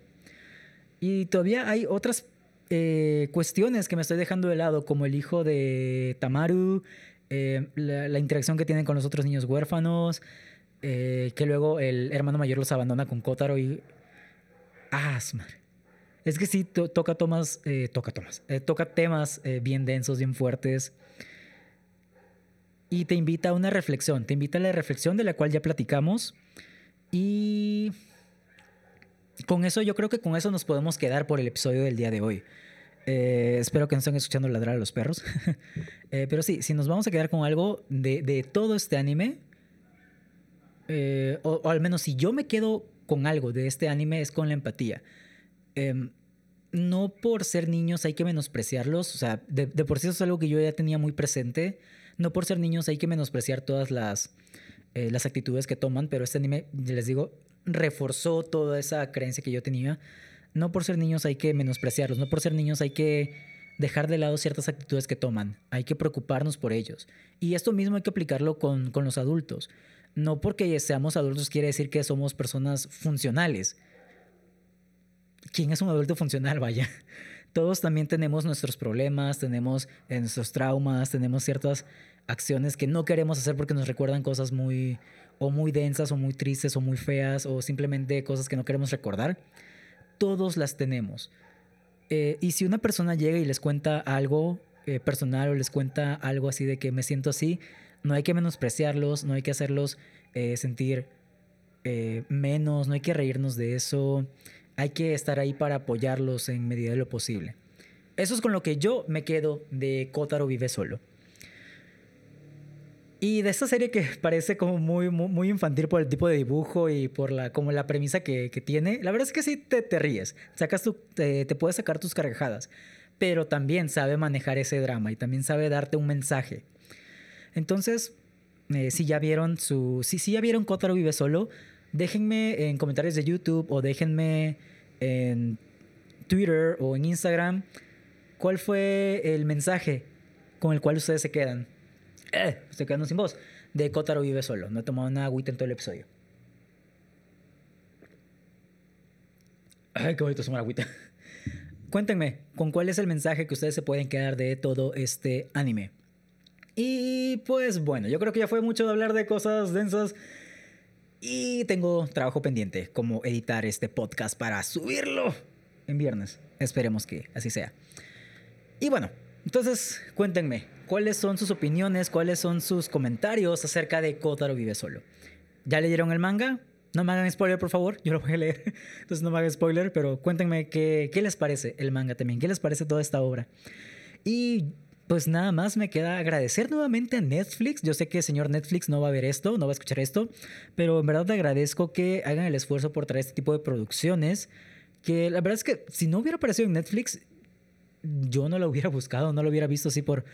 Y todavía hay otras eh, cuestiones que me estoy dejando de lado, como el hijo de Tamaru, eh, la, interacción que tienen con los otros niños huérfanos, eh, que luego el hermano mayor los abandona con Kotaro y... ¡Ah, Es que sí, toca, tomas, toca, tomas, toca temas bien densos, bien fuertes. Y te invita a una reflexión, te invita a la reflexión de la cual ya platicamos. Y con eso yo creo que con eso nos podemos quedar por el episodio del día de hoy. Eh, espero que no estén escuchando ladrar a los perros. Eh, pero sí, si nos vamos a quedar con algo de, todo este anime, eh, o, al menos si yo me quedo con algo de este anime, es con la empatía. Em, no por ser niños hay que menospreciarlos, o sea, de, por sí eso es algo que yo ya tenía muy presente. No por ser niños hay que menospreciar todas las, las actitudes que toman, pero este anime, les digo, reforzó toda esa creencia que yo tenía. No por ser niños hay que menospreciarlos, no por ser niños hay que dejar de lado ciertas actitudes que toman, hay que preocuparnos por ellos. Y esto mismo hay que aplicarlo con, con los adultos. No porque seamos adultos quiere decir que somos personas funcionales. ¿Quién es un adulto funcional? Vaya. Todos también tenemos nuestros problemas, tenemos nuestros traumas, tenemos ciertas acciones que no queremos hacer porque nos recuerdan cosas muy, o muy densas o muy tristes o muy feas o simplemente cosas que no queremos recordar, todos las tenemos. Eh, y si una persona llega y les cuenta algo eh, personal o les cuenta algo así de que me siento así, no hay que menospreciarlos, no hay que hacerlos eh, sentir menos, no hay que reírnos de eso, hay que estar ahí para apoyarlos en medida de lo posible. Eso es con lo que yo me quedo de Kotaro Vive Solo. Y de esta serie que parece como muy, muy, infantil por el tipo de dibujo y por la, como la premisa que, tiene, la verdad es que sí te, te ríes. Sacas tu, te, puedes sacar tus carcajadas. Pero también sabe manejar ese drama y también sabe darte un mensaje. Entonces, eh, si ya vieron su. Si, si ya vieron Kotaro Vive Solo, déjenme en comentarios de YouTube o déjenme en Twitter o en Instagram cuál fue el mensaje con el cual ustedes se quedan. Eh, estoy quedando sin voz. De Kotaro Vive Solo. No he tomado nada agüita en todo el episodio. Ay, qué bonito tomar agüita. Cuéntenme, ¿con cuál es el mensaje que ustedes se pueden quedar de todo este anime? Y pues bueno, yo creo que ya fue mucho de hablar de cosas densas. Y tengo trabajo pendiente, como editar este podcast para subirlo en viernes. Esperemos que así sea. Y bueno, entonces cuéntenme, ¿cuáles son sus opiniones, cuáles son sus comentarios acerca de Kotaro Vive Solo? ¿Ya leyeron el manga? No me hagan spoiler, por favor. Yo lo voy a leer. Entonces no me hagan spoiler, pero cuéntenme qué, qué les parece el manga también. ¿Qué les parece toda esta obra? Y pues nada más me queda agradecer nuevamente a Netflix. Yo sé que el señor Netflix no va a ver esto, no va a escuchar esto, pero en verdad te agradezco que hagan el esfuerzo por traer este tipo de producciones. Que la verdad es que si no hubiera aparecido en Netflix, yo no lo hubiera buscado, no lo hubiera visto así por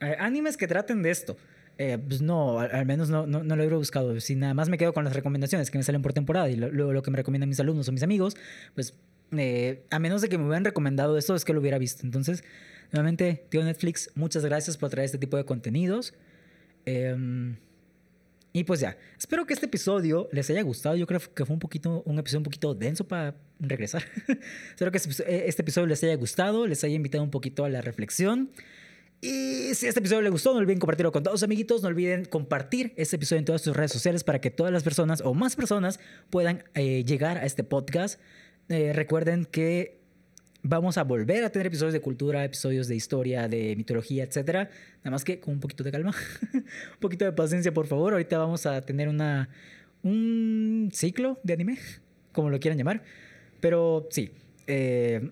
eh, animes que traten de esto. Eh, pues no, al, menos no, no, lo hubiera buscado. Si nada más me quedo con las recomendaciones que me salen por temporada y lo, lo, que me recomiendan mis alumnos o mis amigos, pues eh, a menos de que me hubieran recomendado esto, es que lo hubiera visto. Entonces, nuevamente, tío Netflix, muchas gracias por traer este tipo de contenidos. Em, y pues ya, espero que este episodio les haya gustado. Yo creo que fue un poquito, un episodio un poquito denso para regresar. espero que este, este episodio les haya gustado, les haya invitado un poquito a la reflexión. Y si este episodio les gustó, no olviden compartirlo con todos sus amiguitos. No olviden compartir este episodio en todas sus redes sociales para que todas las personas o más personas puedan eh, llegar a este podcast. Eh, recuerden que vamos a volver a tener episodios de cultura, episodios de historia, de mitología, etcétera. Nada más que con un poquito de calma, un poquito de paciencia, por favor. Ahorita vamos a tener una un ciclo de anime, como lo quieran llamar. Pero sí, eh,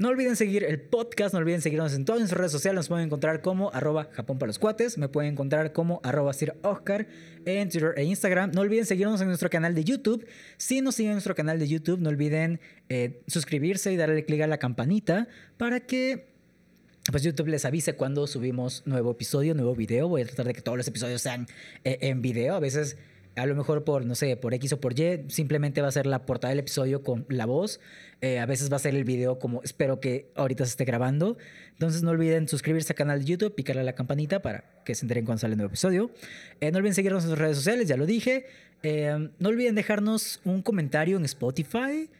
no olviden seguir el podcast, no olviden seguirnos en todas nuestras redes sociales. Nos pueden encontrar como arroba Japón para los. Me pueden encontrar como arroba Sir Oscar en Twitter e Instagram. No olviden seguirnos en nuestro canal de YouTube. Si nos siguen en nuestro canal de YouTube, no olviden eh, suscribirse y darle clic a la campanita para que pues YouTube les avise cuando subimos nuevo episodio, nuevo video. Voy a tratar de que todos los episodios sean eh, en video. A veces a lo mejor por, no sé, por X o por Y, simplemente va a ser la portada del episodio con la voz. Eh, a veces va a ser el video como espero que ahorita se esté grabando. Entonces no olviden suscribirse al canal de YouTube, picarle a la campanita para que se enteren cuando sale el nuevo episodio. Eh, no olviden seguirnos en sus redes sociales, ya lo dije. Eh, no olviden dejarnos un comentario en Spotify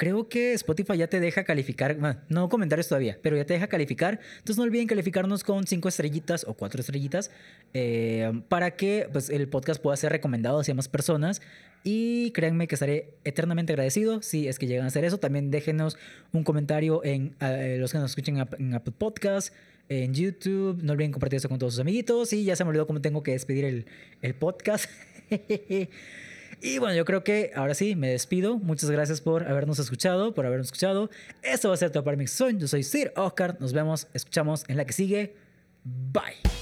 creo que Spotify ya te deja calificar, no comentarios todavía, pero ya te deja calificar. Entonces no olviden calificarnos con cinco estrellitas o cuatro estrellitas eh, para que pues, el podcast pueda ser recomendado hacia más personas. Y créanme que estaré eternamente agradecido si es que llegan a hacer eso. También déjenos un comentario en eh, los que nos escuchen en Apple Podcast en YouTube. No olviden compartir eso con todos sus amiguitos. Y ya se me olvidó cómo tengo que despedir el, el podcast. Y bueno, yo creo que ahora sí, me despido. Muchas gracias por habernos escuchado, por habernos escuchado. Esto va a ser todo para mi son. Yo soy Sir Oscar. Nos vemos, escuchamos en la que sigue. Bye.